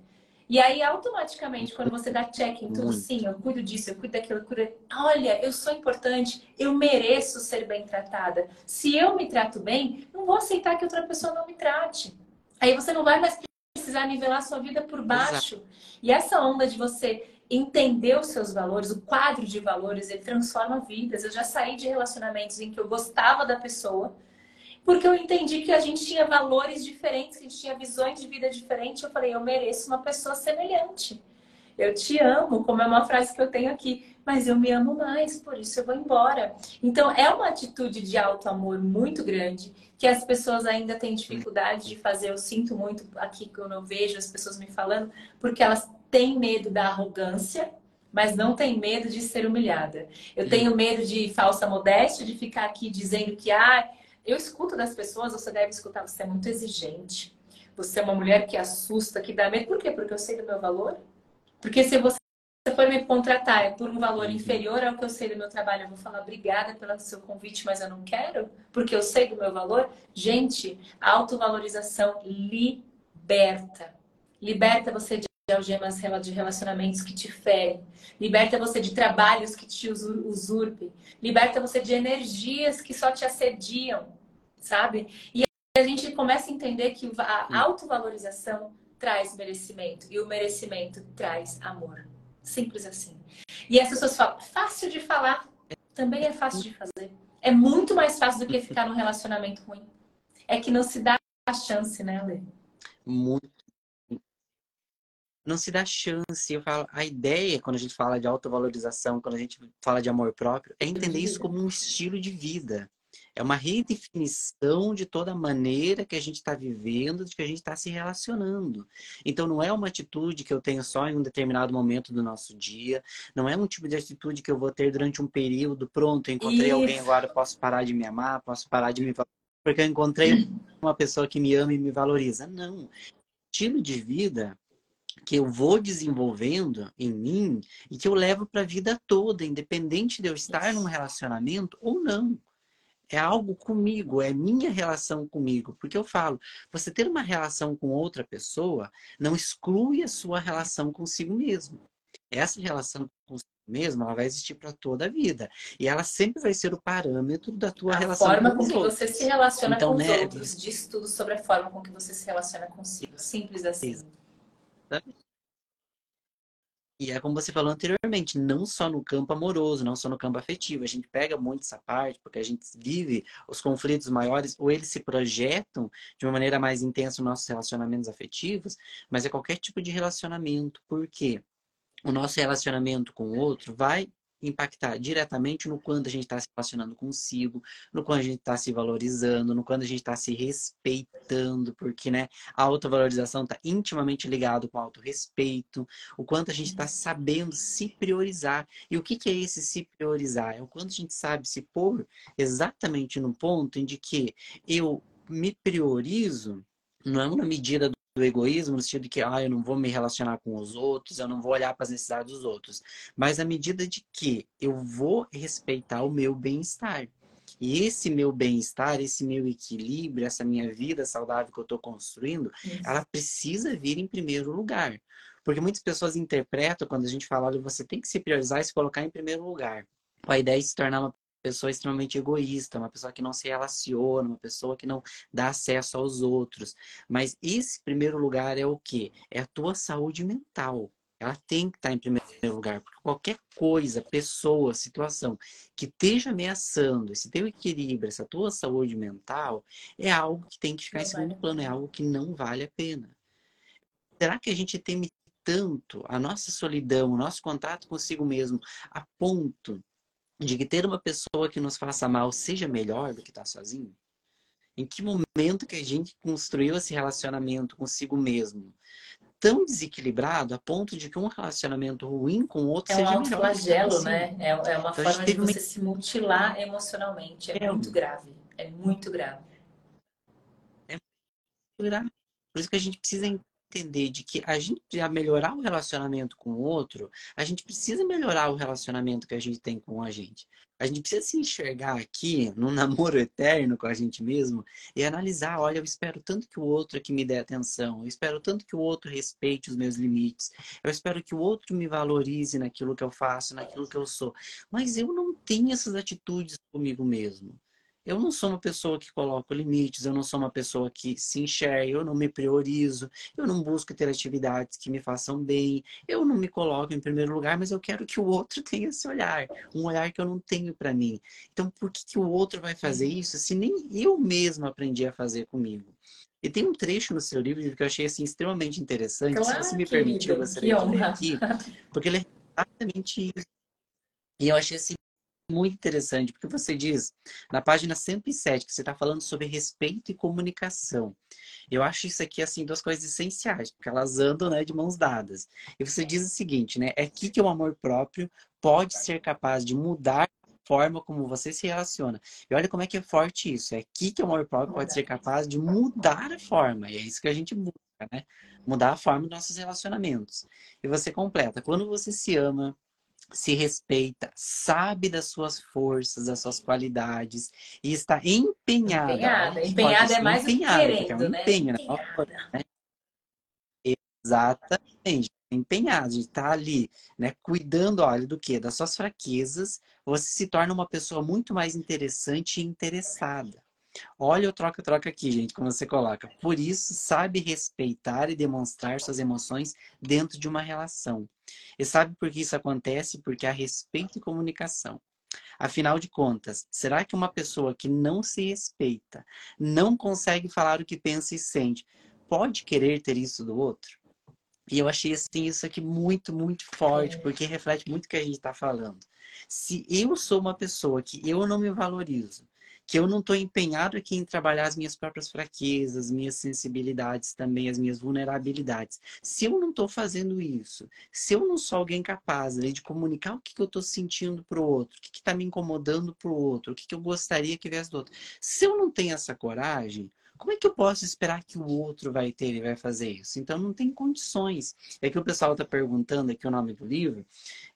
E aí, automaticamente, quando você dá check em tudo, sim, eu cuido disso, eu cuido daquilo, eu cuido... olha, eu sou importante, eu mereço ser bem tratada. Se eu me trato bem, não vou aceitar que outra pessoa não me trate. Aí você não vai mais precisar nivelar sua vida por baixo. Exato. E essa onda de você entender os seus valores, o quadro de valores, ele transforma vidas. Eu já saí de relacionamentos em que eu gostava da pessoa, porque eu entendi que a gente tinha valores diferentes, que a gente tinha visões de vida diferentes. Eu falei, eu mereço uma pessoa semelhante. Eu te amo, como é uma frase que eu tenho aqui, mas eu me amo mais, por isso eu vou embora. Então, é uma atitude de alto amor muito grande que as pessoas ainda têm dificuldade de fazer. Eu sinto muito aqui quando eu vejo as pessoas me falando, porque elas têm medo da arrogância, mas não têm medo de ser humilhada. Eu tenho medo de falsa modéstia, de ficar aqui dizendo que ah, eu escuto das pessoas, você deve escutar, você é muito exigente. Você é uma mulher que assusta, que dá medo. Por quê? Porque eu sei do meu valor. Porque se você for me contratar é por um valor inferior ao que eu sei do meu trabalho, eu vou falar obrigada pelo seu convite, mas eu não quero, porque eu sei do meu valor. Gente, autovalorização liberta. Liberta você de algemas de relacionamentos que te ferem. Liberta você de trabalhos que te usurpem. Liberta você de energias que só te assediam sabe? E a gente começa a entender que a autovalorização traz merecimento e o merecimento traz amor. Simples assim. E as pessoas falam, fácil de falar, também é fácil de fazer. É muito mais fácil do que ficar num relacionamento ruim. É que não se dá a chance, né, Lê? Muito. Não se dá chance. Eu falo, a ideia, quando a gente fala de autovalorização, quando a gente fala de amor próprio, é entender isso como um estilo de vida. É uma redefinição de toda a maneira que a gente está vivendo, de que a gente está se relacionando. Então, não é uma atitude que eu tenho só em um determinado momento do nosso dia. Não é um tipo de atitude que eu vou ter durante um período. Pronto, encontrei Isso. alguém agora, posso parar de me amar, posso parar de me porque eu encontrei <clears throat> uma pessoa que me ama e me valoriza. Não. Estilo de vida que eu vou desenvolvendo em mim e que eu levo para a vida toda, independente de eu estar num relacionamento ou não é algo comigo, é minha relação comigo. Porque eu falo, você ter uma relação com outra pessoa não exclui a sua relação consigo mesmo. Essa relação consigo mesmo, ela vai existir para toda a vida. E ela sempre vai ser o parâmetro da tua a relação com A forma com que outros. você se relaciona então, com os né, outros diz tudo sobre a forma com que você se relaciona consigo. Simples assim. E é como você falou anteriormente, não só no campo amoroso, não só no campo afetivo. A gente pega muito essa parte, porque a gente vive os conflitos maiores, ou eles se projetam de uma maneira mais intensa nos nossos relacionamentos afetivos, mas é qualquer tipo de relacionamento. Por quê? O nosso relacionamento com o outro vai impactar diretamente no quanto a gente está se relacionando consigo, no quanto a gente está se valorizando, no quanto a gente está se respeitando, porque né, a autovalorização está intimamente ligado com o autorrespeito, o quanto a gente está sabendo se priorizar. E o que, que é esse se priorizar? É o quanto a gente sabe se pôr exatamente no ponto em de que eu me priorizo, não é uma medida do egoísmo, no sentido de que ah, eu não vou me relacionar com os outros, eu não vou olhar para as necessidades dos outros. Mas à medida de que eu vou respeitar o meu bem-estar. E esse meu bem-estar, esse meu equilíbrio, essa minha vida saudável que eu estou construindo, Isso. ela precisa vir em primeiro lugar. Porque muitas pessoas interpretam quando a gente fala, olha, você tem que se priorizar e se colocar em primeiro lugar. A ideia é se tornar uma pessoa extremamente egoísta, uma pessoa que não se relaciona, uma pessoa que não dá acesso aos outros. Mas esse primeiro lugar é o quê? É a tua saúde mental. Ela tem que estar em primeiro lugar, porque qualquer coisa, pessoa, situação que esteja ameaçando esse teu equilíbrio, essa tua saúde mental, é algo que tem que ficar não em segundo vale plano, é algo que não vale a pena. Será que a gente teme tanto a nossa solidão, o nosso contato consigo mesmo, a ponto de que ter uma pessoa que nos faça mal seja melhor do que estar sozinho? Em que momento que a gente construiu esse relacionamento consigo mesmo? Tão desequilibrado a ponto de que um relacionamento ruim com o outro é seja um melhor. flagelo, né? É, é uma então, forma de você uma... se mutilar emocionalmente. É, é muito grave. É muito grave. É muito grave. Por isso que a gente precisa entender de que a gente, para melhorar o relacionamento com o outro, a gente precisa melhorar o relacionamento que a gente tem com a gente. A gente precisa se enxergar aqui num <laughs> namoro eterno com a gente mesmo e analisar, olha, eu espero tanto que o outro aqui me dê atenção, eu espero tanto que o outro respeite os meus limites, eu espero que o outro me valorize naquilo que eu faço, naquilo que eu sou. Mas eu não tenho essas atitudes comigo mesmo. Eu não sou uma pessoa que coloca limites, eu não sou uma pessoa que se enxerga, eu não me priorizo, eu não busco ter atividades que me façam bem, eu não me coloco em primeiro lugar, mas eu quero que o outro <laughs> tenha esse olhar, um olhar que eu não tenho para mim. Então, por que, que o outro vai fazer isso se nem eu mesmo aprendi a fazer comigo? E tem um trecho no seu livro que eu achei assim, extremamente interessante. Claro, se você me permitir, eu gostaria de ler aqui, porque ele é exatamente isso. E eu achei assim muito interessante, porque você diz, na página 107, que você está falando sobre respeito e comunicação. Eu acho isso aqui, assim, duas coisas essenciais, porque elas andam né, de mãos dadas. E você diz o seguinte, né? É aqui que o amor próprio pode ser capaz de mudar a forma como você se relaciona. E olha como é que é forte isso. É aqui que o amor próprio pode ser capaz de mudar a forma. E é isso que a gente busca, né? Mudar a forma dos nossos relacionamentos. E você completa. Quando você se ama, se respeita, sabe das suas forças, das suas qualidades e está empenhada. Empenhada, empenhada é mais empenhada, querendo, é um né? empenho, né? né? Exatamente, empenhado, de estar ali, né, cuidando, olha, do que? Das suas fraquezas, você se torna uma pessoa muito mais interessante e interessada. Olha o troca-troca aqui, gente, como você coloca. Por isso, sabe respeitar e demonstrar suas emoções dentro de uma relação. E sabe por que isso acontece? Porque há respeito e comunicação. Afinal de contas, será que uma pessoa que não se respeita, não consegue falar o que pensa e sente, pode querer ter isso do outro? E eu achei assim, isso aqui muito, muito forte, é. porque reflete muito o que a gente está falando. Se eu sou uma pessoa que eu não me valorizo, que eu não estou empenhado aqui em trabalhar as minhas próprias fraquezas, minhas sensibilidades também, as minhas vulnerabilidades. Se eu não estou fazendo isso, se eu não sou alguém capaz né, de comunicar o que, que eu estou sentindo para o outro, o que está me incomodando para o outro, o que, que eu gostaria que viesse do outro, se eu não tenho essa coragem, como é que eu posso esperar que o outro vai ter e vai fazer isso? Então não tem condições. É que o pessoal está perguntando aqui o nome do livro.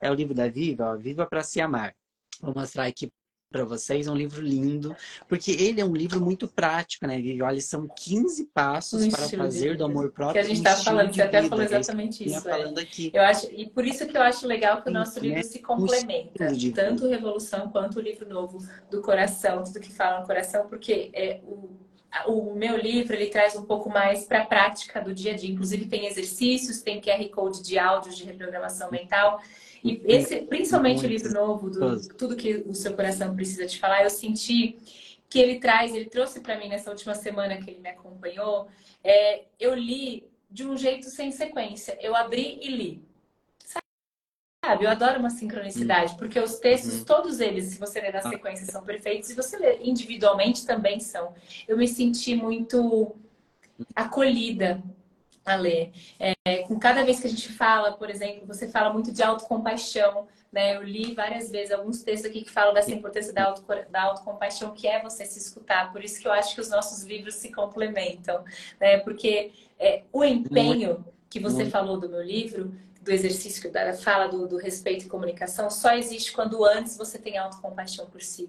É o livro da Viva, ó, Viva para se amar. Vou mostrar aqui para vocês, um livro lindo, porque ele é um livro muito prático, né, Vivi? Olha, são 15 passos um para fazer do amor próprio. Que a gente está falando, você até falou exatamente isso. É. Falando aqui. Eu acho, e por isso que eu acho legal que o nosso livro né? se complementa, um tanto Revolução quanto o livro novo do coração, tudo que fala no coração, porque é o o meu livro ele traz um pouco mais para a prática do dia a dia. Inclusive tem exercícios, tem QR Code de áudios de reprogramação mental. E esse, principalmente o livro novo, do Tudo que o seu coração precisa te falar, eu senti que ele traz, ele trouxe para mim nessa última semana que ele me acompanhou. É, eu li de um jeito sem sequência. Eu abri e li. Sabe, eu adoro uma sincronicidade, porque os textos, uhum. todos eles, se você ler na sequência, são perfeitos, e você ler individualmente também são. Eu me senti muito acolhida a ler. É, com cada vez que a gente fala, por exemplo, você fala muito de autocompaixão, né? Eu li várias vezes alguns textos aqui que falam dessa importância da, auto, da autocompaixão, que é você se escutar. Por isso que eu acho que os nossos livros se complementam, né? Porque é, o empenho que você falou do meu livro do exercício que o fala do, do, respeito e comunicação só existe quando antes você tem autocompaixão por si.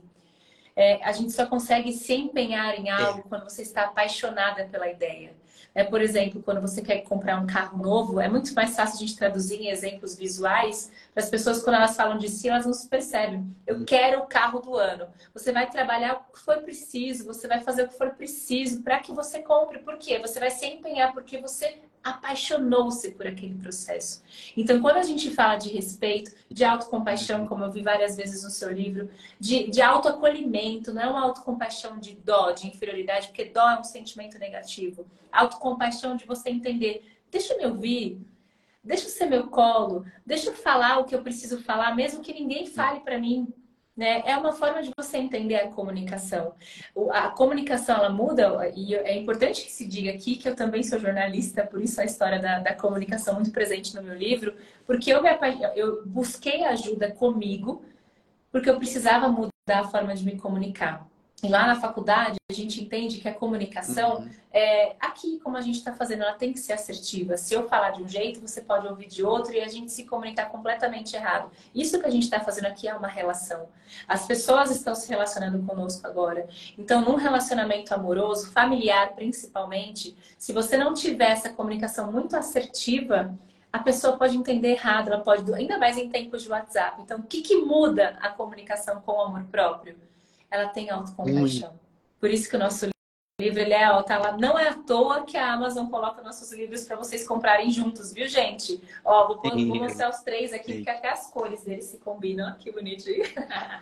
É, a gente só consegue se empenhar em algo é. quando você está apaixonada pela ideia. É, por exemplo, quando você quer comprar um carro novo, é muito mais fácil a gente traduzir em exemplos visuais para as pessoas, quando elas falam de si, elas não se percebem. Eu hum. quero o carro do ano. Você vai trabalhar o que for preciso, você vai fazer o que for preciso para que você compre. Por quê? Você vai se empenhar porque você apaixonou-se por aquele processo. Então, quando a gente fala de respeito, de autocompaixão, como eu vi várias vezes no seu livro, de, de autoacolhimento, não é uma autocompaixão de dó, de inferioridade, porque dó é um sentimento negativo. Autocompaixão de você entender, deixa eu me ouvir, deixa eu ser meu colo, deixa eu falar o que eu preciso falar, mesmo que ninguém fale para mim. Né? É uma forma de você entender a comunicação. A comunicação ela muda, e é importante que se diga aqui que eu também sou jornalista, por isso a história da, da comunicação muito presente no meu livro, porque eu, me, eu busquei ajuda comigo, porque eu precisava mudar a forma de me comunicar. E lá na faculdade, a gente entende que a comunicação, uhum. é, aqui, como a gente está fazendo, ela tem que ser assertiva. Se eu falar de um jeito, você pode ouvir de outro e a gente se comunicar completamente errado. Isso que a gente está fazendo aqui é uma relação. As pessoas estão se relacionando conosco agora. Então, num relacionamento amoroso, familiar principalmente, se você não tiver essa comunicação muito assertiva, a pessoa pode entender errado, ela pode, ainda mais em tempos de WhatsApp. Então, o que, que muda a comunicação com o amor próprio? Ela tem autocompaixão. Por isso que o nosso livro ele é, ó, tá lá. Não é à toa que a Amazon coloca nossos livros para vocês comprarem juntos, viu, gente? Ó, vou, vou mostrar os três aqui, porque até as cores deles se combinam. Que bonitinho.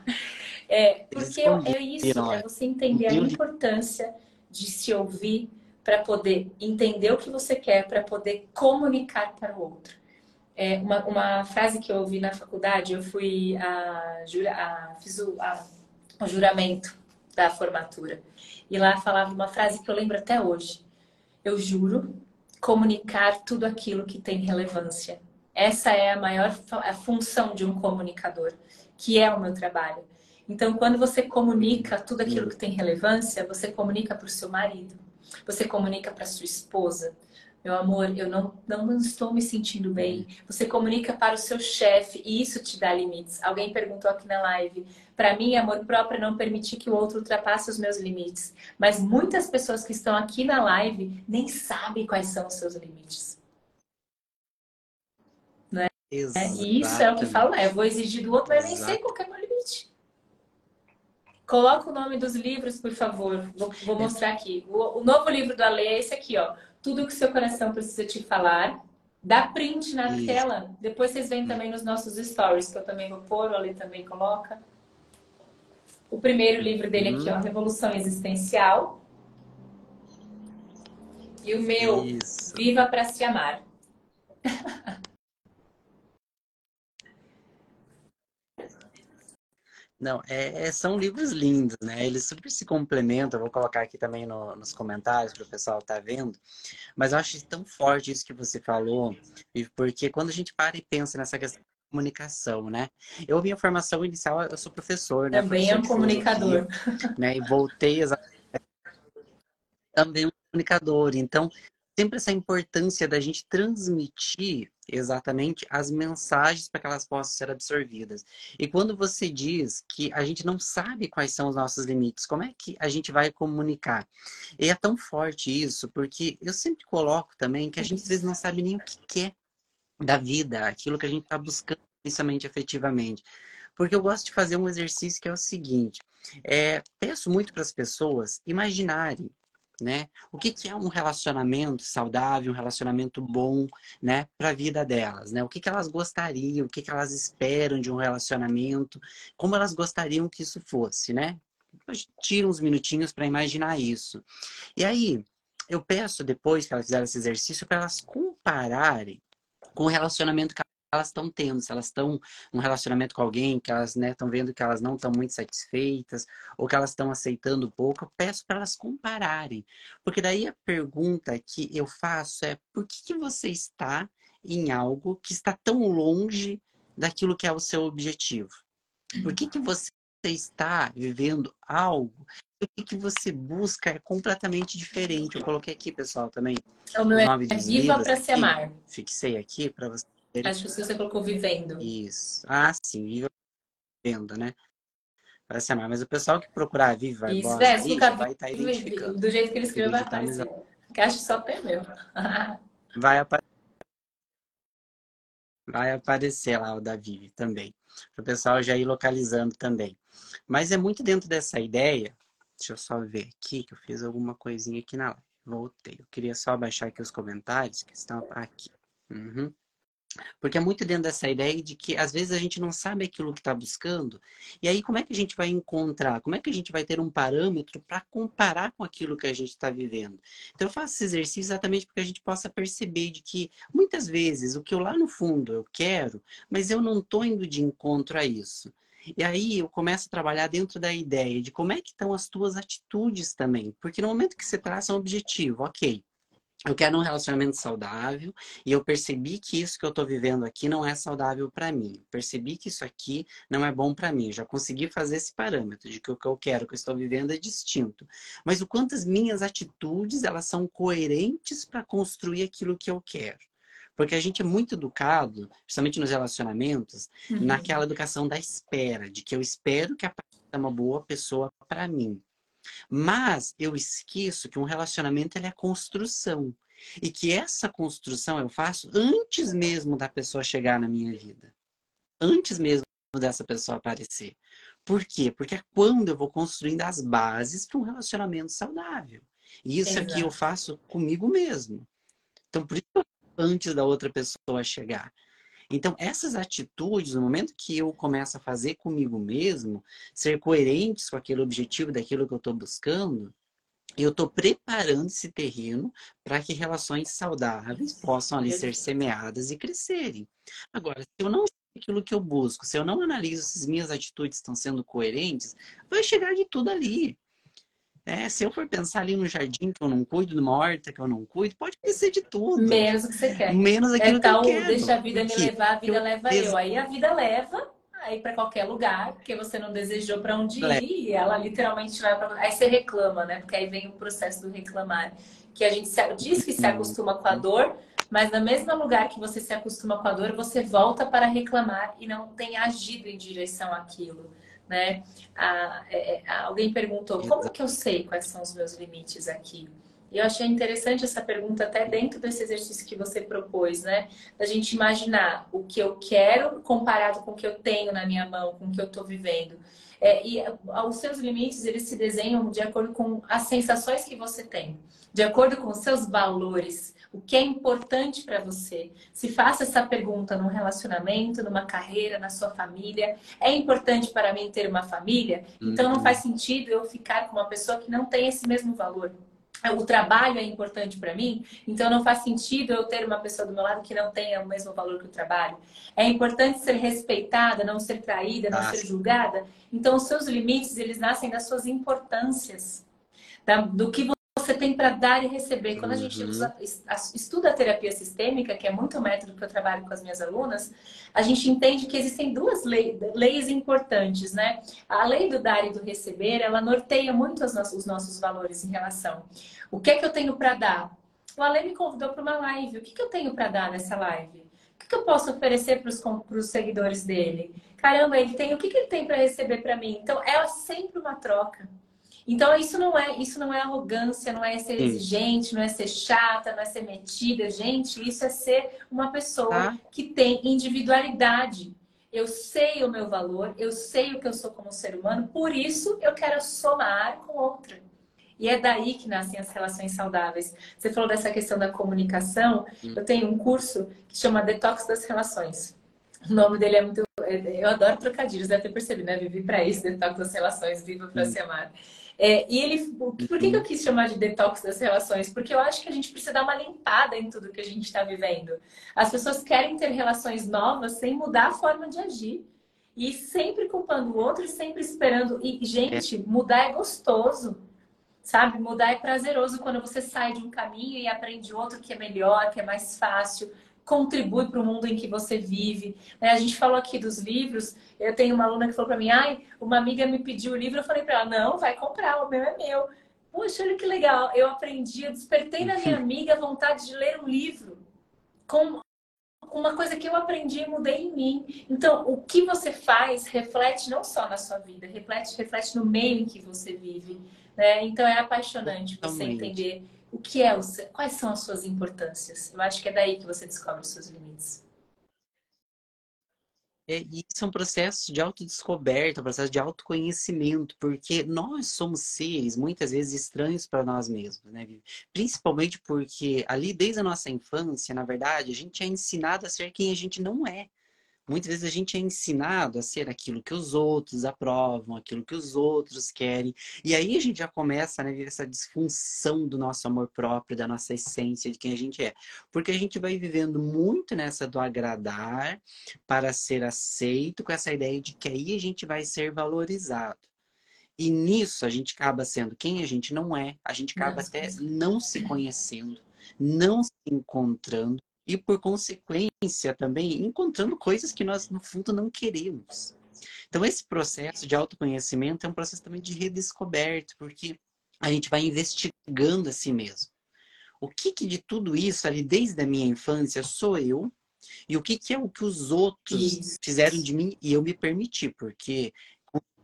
<laughs> é, porque é isso, é, é você entender a importância de se ouvir para poder entender o que você quer, para poder comunicar para o outro. É, uma, uma frase que eu ouvi na faculdade, eu fui a, a fiz o, a o juramento da formatura. E lá falava uma frase que eu lembro até hoje. Eu juro comunicar tudo aquilo que tem relevância. Essa é a maior a função de um comunicador, que é o meu trabalho. Então, quando você comunica tudo aquilo que tem relevância, você comunica para o seu marido, você comunica para sua esposa, meu amor, eu não, não estou me sentindo bem. Você comunica para o seu chefe e isso te dá limites. Alguém perguntou aqui na live. Para mim, amor próprio é não permitir que o outro ultrapasse os meus limites. Mas muitas pessoas que estão aqui na live nem sabem quais são os seus limites. Não é? E isso é o que falo, né? Eu vou exigir do outro, mas nem sei qual é o meu limite. Coloca o nome dos livros, por favor. Vou, vou mostrar aqui. O, o novo livro do Ale é esse aqui, ó tudo que seu coração precisa te falar. Dá print na Isso. tela. Depois vocês veem também nos nossos stories, que eu também vou pôr, o Ale também coloca. O primeiro livro dele aqui, ó, uhum. Revolução Existencial. E o meu, Isso. Viva para se amar. <laughs> Não, é, é, são livros lindos, né? Eles super se complementam. Eu vou colocar aqui também no, nos comentários para o pessoal estar tá vendo. Mas eu acho tão forte isso que você falou, porque quando a gente para e pensa nessa questão de comunicação, né? Eu, minha formação inicial, eu sou professor, né? Também é um comunicador. Né? E voltei exatamente. Também um comunicador. Então, sempre essa importância da gente transmitir exatamente as mensagens para que elas possam ser absorvidas. E quando você diz que a gente não sabe quais são os nossos limites, como é que a gente vai comunicar? E é tão forte isso, porque eu sempre coloco também que a gente às vezes não sabe nem o que quer da vida, aquilo que a gente está buscando principalmente efetivamente. Porque eu gosto de fazer um exercício que é o seguinte: é, peço muito para as pessoas imaginarem né? O que, que é um relacionamento saudável, um relacionamento bom, né, para a vida delas, né? O que, que elas gostariam, o que, que elas esperam de um relacionamento, como elas gostariam que isso fosse, né? Tira uns minutinhos para imaginar isso. E aí, eu peço depois que elas fizeram esse exercício para elas compararem com o relacionamento que elas estão tendo, se elas estão num relacionamento com alguém, que elas estão né, vendo que elas não estão muito satisfeitas, ou que elas estão aceitando pouco, eu peço para elas compararem. Porque daí a pergunta que eu faço é por que, que você está em algo que está tão longe daquilo que é o seu objetivo? Por que, que você está vivendo algo o que, você busca é completamente diferente. Eu coloquei aqui, pessoal, também. O meu é Viva para. Fixei aqui para você Acho que você colocou vivendo. Isso. Ah, sim, viva vivendo, né? Parece amar. Mas o pessoal que procurar Viva Isso, Barbosa, é, isso, vai estar tá identificando. Do jeito que ele escreveu, vai aparecer. Que acho só tem meu. <laughs> vai aparecer. Vai aparecer lá o da Vivi também. Para o pessoal já ir localizando também. Mas é muito dentro dessa ideia. Deixa eu só ver aqui, que eu fiz alguma coisinha aqui na live. Voltei. Eu queria só baixar aqui os comentários que estão aqui. Uhum. Porque é muito dentro dessa ideia de que às vezes a gente não sabe aquilo que está buscando. E aí, como é que a gente vai encontrar? Como é que a gente vai ter um parâmetro para comparar com aquilo que a gente está vivendo? Então, eu faço esse exercício exatamente para que a gente possa perceber de que muitas vezes o que eu lá no fundo eu quero, mas eu não estou indo de encontro a isso. E aí eu começo a trabalhar dentro da ideia de como é que estão as tuas atitudes também. Porque no momento que você traça um objetivo, ok, eu quero um relacionamento saudável e eu percebi que isso que eu estou vivendo aqui não é saudável para mim. Percebi que isso aqui não é bom para mim. Eu já consegui fazer esse parâmetro de que o que eu quero, o que eu estou vivendo é distinto. Mas o quanto as minhas atitudes elas são coerentes para construir aquilo que eu quero. Porque a gente é muito educado, principalmente nos relacionamentos, uhum. naquela educação da espera, de que eu espero que a é uma boa pessoa para mim. Mas eu esqueço que um relacionamento é construção. E que essa construção eu faço antes mesmo da pessoa chegar na minha vida. Antes mesmo dessa pessoa aparecer. Por quê? Porque é quando eu vou construindo as bases para um relacionamento saudável. E isso Exato. aqui eu faço comigo mesmo. Então, por isso, antes da outra pessoa chegar. Então, essas atitudes, no momento que eu começo a fazer comigo mesmo, ser coerentes com aquele objetivo daquilo que eu estou buscando, eu estou preparando esse terreno para que relações saudáveis possam ali ser semeadas e crescerem. Agora, se eu não sei aquilo que eu busco, se eu não analiso se as minhas atitudes estão sendo coerentes, vai chegar de tudo ali. É, se eu for pensar ali no jardim que eu não cuido, numa horta que eu não cuido, pode ser de tudo. Menos o que você quer. Menos aquilo é tal, que eu quero. Deixa a vida me levar, a vida eu, leva eu. Aí a vida leva aí para qualquer lugar, porque você não desejou para onde ir, e ela literalmente leva para Aí você reclama, né? Porque aí vem o processo do reclamar. Que a gente diz que se uhum. acostuma com a dor, mas no mesmo lugar que você se acostuma com a dor, você volta para reclamar e não tem agido em direção àquilo né? Ah, é, alguém perguntou, como que eu sei quais são os meus limites aqui? E eu achei interessante essa pergunta até dentro desse exercício que você propôs, né? Da gente imaginar o que eu quero comparado com o que eu tenho na minha mão, com o que eu estou vivendo. É, e os seus limites, eles se desenham de acordo com as sensações que você tem, de acordo com os seus valores, o que é importante para você. Se faça essa pergunta num relacionamento, numa carreira, na sua família. É importante para mim ter uma família? Então não uhum. faz sentido eu ficar com uma pessoa que não tem esse mesmo valor. O trabalho é importante para mim, então não faz sentido eu ter uma pessoa do meu lado que não tenha o mesmo valor que o trabalho. É importante ser respeitada, não ser traída, não ah, ser julgada. Então os seus limites, eles nascem das suas importâncias, do que você tem para dar e receber. Quando a gente uhum. usa, estuda a terapia sistêmica, que é muito o método que eu trabalho com as minhas alunas, a gente entende que existem duas leis, leis importantes, né? A lei do dar e do receber, ela norteia muito os nossos, os nossos valores em relação. O que é que eu tenho para dar? O Ale me convidou para uma live. O que, que eu tenho para dar nessa live? O que, que eu posso oferecer para os seguidores dele? Caramba, ele tem o que, que ele tem para receber para mim? Então, é sempre uma troca. Então isso não é isso não é arrogância, não é ser exigente, não é ser chata, não é ser metida, gente. Isso é ser uma pessoa tá. que tem individualidade. Eu sei o meu valor, eu sei o que eu sou como ser humano, por isso eu quero somar com outra. E é daí que nascem as relações saudáveis. Você falou dessa questão da comunicação. Hum. Eu tenho um curso que chama Detox das Relações. O nome dele é muito. Eu adoro trocadilhos, deve ter percebido, né? Vivi para isso, Detox das Relações, viva para hum. se amar. É, e ele, por que, que, eu quis chamar de detox das relações? Porque eu acho que a gente precisa dar uma limpada em tudo que a gente está vivendo. As pessoas querem ter relações novas sem mudar a forma de agir. E sempre culpando o outro e sempre esperando. E, gente, mudar é gostoso. Sabe? Mudar é prazeroso quando você sai de um caminho e aprende outro que é melhor, que é mais fácil, contribui para o mundo em que você vive. Né? A gente falou aqui dos livros. Eu tenho uma aluna que falou para mim: ai, uma amiga me pediu o livro. Eu falei para ela: não, vai comprar, o meu é meu. Poxa, olha que legal. Eu aprendi, eu despertei na minha <laughs> amiga a vontade de ler um livro com uma coisa que eu aprendi e mudei em mim. Então, o que você faz reflete não só na sua vida, reflete, reflete no meio em que você vive. Né? Então, é apaixonante você entender o que é, o, quais são as suas importâncias. Eu acho que é daí que você descobre os seus limites. É, isso é um processo de autodescoberta, um processo de autoconhecimento, porque nós somos seres muitas vezes estranhos para nós mesmos, né? Principalmente porque ali desde a nossa infância, na verdade, a gente é ensinado a ser quem a gente não é. Muitas vezes a gente é ensinado a ser aquilo que os outros aprovam, aquilo que os outros querem. E aí a gente já começa né, a ver essa disfunção do nosso amor próprio, da nossa essência, de quem a gente é. Porque a gente vai vivendo muito nessa do agradar para ser aceito, com essa ideia de que aí a gente vai ser valorizado. E nisso a gente acaba sendo quem a gente não é, a gente acaba até não se conhecendo, não se encontrando e, por consequência, também encontrando coisas que nós, no fundo, não queremos. Então, esse processo de autoconhecimento é um processo também de redescoberta, porque a gente vai investigando a si mesmo. O que, que de tudo isso, ali desde a minha infância, sou eu, e o que, que é o que os outros isso. fizeram de mim e eu me permiti, porque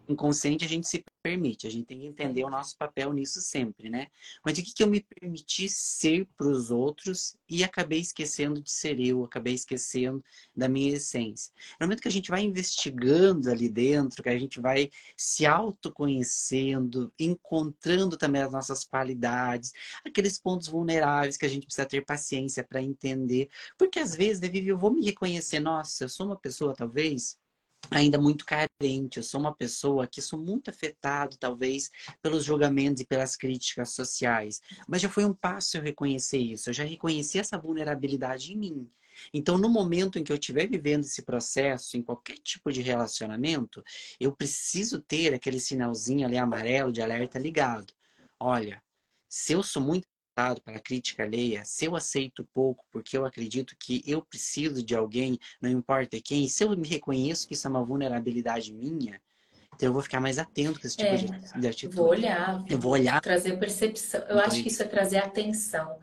inconsciente a gente se permite, a gente tem que entender o nosso papel nisso sempre, né? Mas o que, que eu me permiti ser para os outros e acabei esquecendo de ser eu, acabei esquecendo da minha essência. No momento que a gente vai investigando ali dentro, que a gente vai se autoconhecendo, encontrando também as nossas qualidades, aqueles pontos vulneráveis que a gente precisa ter paciência para entender, porque às vezes, Vivi, eu vou me reconhecer, nossa, eu sou uma pessoa talvez ainda muito carente. Eu sou uma pessoa que sou muito afetado, talvez, pelos julgamentos e pelas críticas sociais. Mas já foi um passo eu reconhecer isso. Eu já reconheci essa vulnerabilidade em mim. Então, no momento em que eu estiver vivendo esse processo, em qualquer tipo de relacionamento, eu preciso ter aquele sinalzinho ali amarelo de alerta ligado. Olha, se eu sou muito para a crítica alheia, se eu aceito pouco porque eu acredito que eu preciso de alguém, não importa quem, se eu me reconheço que isso é uma vulnerabilidade minha, então eu vou ficar mais atento com esse tipo é, de, de atitude. Vou olhar. Eu vou olhar. Trazer percepção. Eu acho que isso é trazer atenção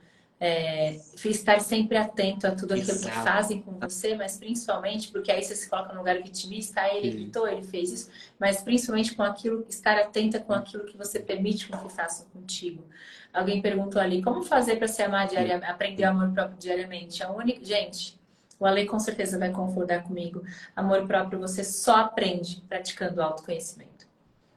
é, estar sempre atento a tudo aquilo Exato. que fazem com você, mas principalmente, porque aí você se coloca no lugar vitimista, ah, ele evitou, ele fez isso, mas principalmente com aquilo, estar atenta com aquilo que você permite com que façam contigo. Alguém perguntou ali, como fazer para se amar diariamente, aprender o amor próprio diariamente? A única, gente, o Ale com certeza vai concordar comigo. Amor próprio você só aprende praticando autoconhecimento.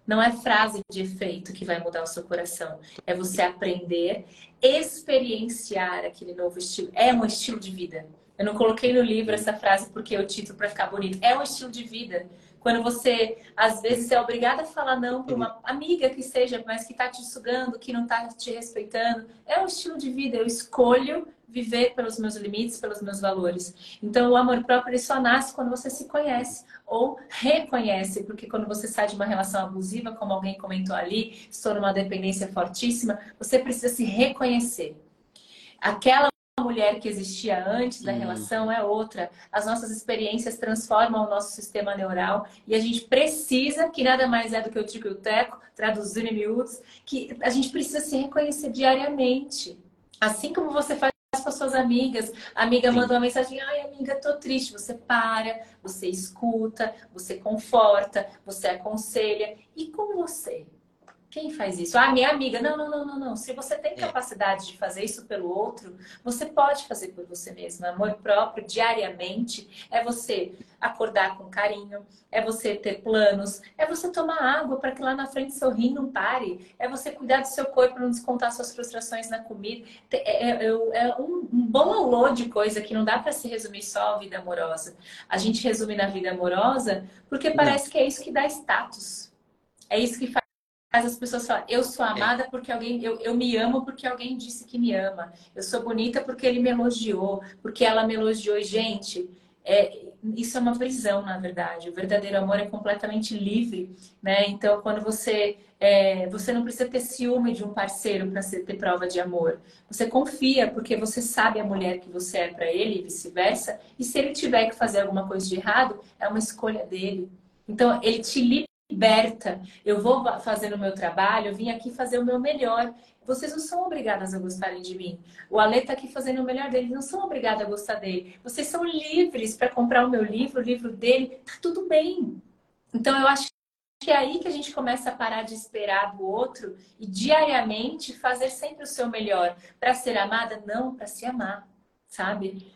Não é frase de efeito que vai mudar o seu coração. É você aprender, experienciar aquele novo estilo. É um estilo de vida. Eu não coloquei no livro essa frase porque é o título para ficar bonito. É um estilo de vida. Quando você, às vezes, é obrigada a falar não para uma amiga que seja, mas que está te sugando, que não está te respeitando. É um estilo de vida. Eu escolho viver pelos meus limites, pelos meus valores. Então, o amor próprio só nasce quando você se conhece ou reconhece, porque quando você sai de uma relação abusiva, como alguém comentou ali, estou numa dependência fortíssima, você precisa se reconhecer. Aquela mulher que existia antes da hum. relação é outra. As nossas experiências transformam o nosso sistema neural e a gente precisa, que nada mais é do que o tico e o teco, traduzindo em miúdos, que a gente precisa se reconhecer diariamente. Assim como você faz com as suas amigas. A amiga Sim. manda uma mensagem: ai, amiga, tô triste. Você para, você escuta, você conforta, você aconselha. E com você? Quem faz isso? Ah, minha amiga. Não, não, não, não, não. Se você tem é. capacidade de fazer isso pelo outro, você pode fazer por você mesmo. Amor próprio, diariamente, é você acordar com carinho, é você ter planos, é você tomar água para que lá na frente seu rim não pare, é você cuidar do seu corpo, não descontar suas frustrações na comida. É, é, é um, um bom alô de coisa que não dá para se resumir só a vida amorosa. A gente resume na vida amorosa porque parece que é isso que dá status. É isso que faz as pessoas falam, eu sou é. amada é. porque alguém, eu, eu me amo porque alguém disse que me ama. Eu sou bonita porque ele me elogiou, porque ela me elogiou. E, gente, é, isso é uma prisão, na verdade. O verdadeiro amor é completamente livre, né? Então, quando você é, você não precisa ter ciúme de um parceiro para ter prova de amor. Você confia porque você sabe a mulher que você é para ele e vice-versa. E se ele tiver que fazer alguma coisa de errado, é uma escolha dele. Então, ele te liberta. Eu vou fazer o meu trabalho, eu vim aqui fazer o meu melhor. Vocês não são obrigadas a gostarem de mim. O Ale está aqui fazendo o melhor dele, não são obrigadas a gostar dele. Vocês são livres para comprar o meu livro, o livro dele, tá tudo bem. Então eu acho que é aí que a gente começa a parar de esperar do outro e diariamente fazer sempre o seu melhor para ser amada, não para se amar, sabe?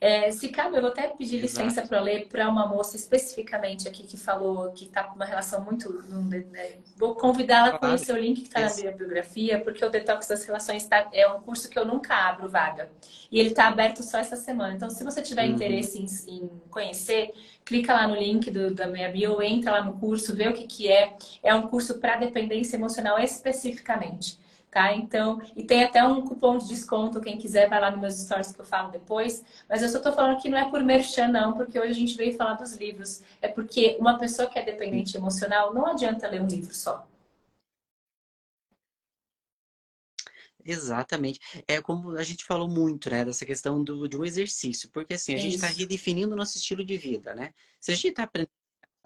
É, se cabe, eu vou até pedir licença para ler para uma moça especificamente aqui que falou que está com uma relação muito. Né? Vou convidá-la a conhecer o link que está na minha biografia, porque o Detox das Relações tá, é um curso que eu nunca abro vaga. E ele está aberto só essa semana. Então, se você tiver uhum. interesse em, em, conhecer, clica lá no link do, da minha bio, entra lá no curso, vê o que, que é. É um curso para dependência emocional especificamente tá? Então, e tem até um cupom de desconto, quem quiser vai lá nos meus stories que eu falo depois. Mas eu só tô falando que não é por merchan, não, porque hoje a gente veio falar dos livros. É porque uma pessoa que é dependente emocional, não adianta ler um livro só. Exatamente. É como a gente falou muito, né, dessa questão do, de um exercício, porque assim, a gente está redefinindo o nosso estilo de vida, né? Se a gente está aprendendo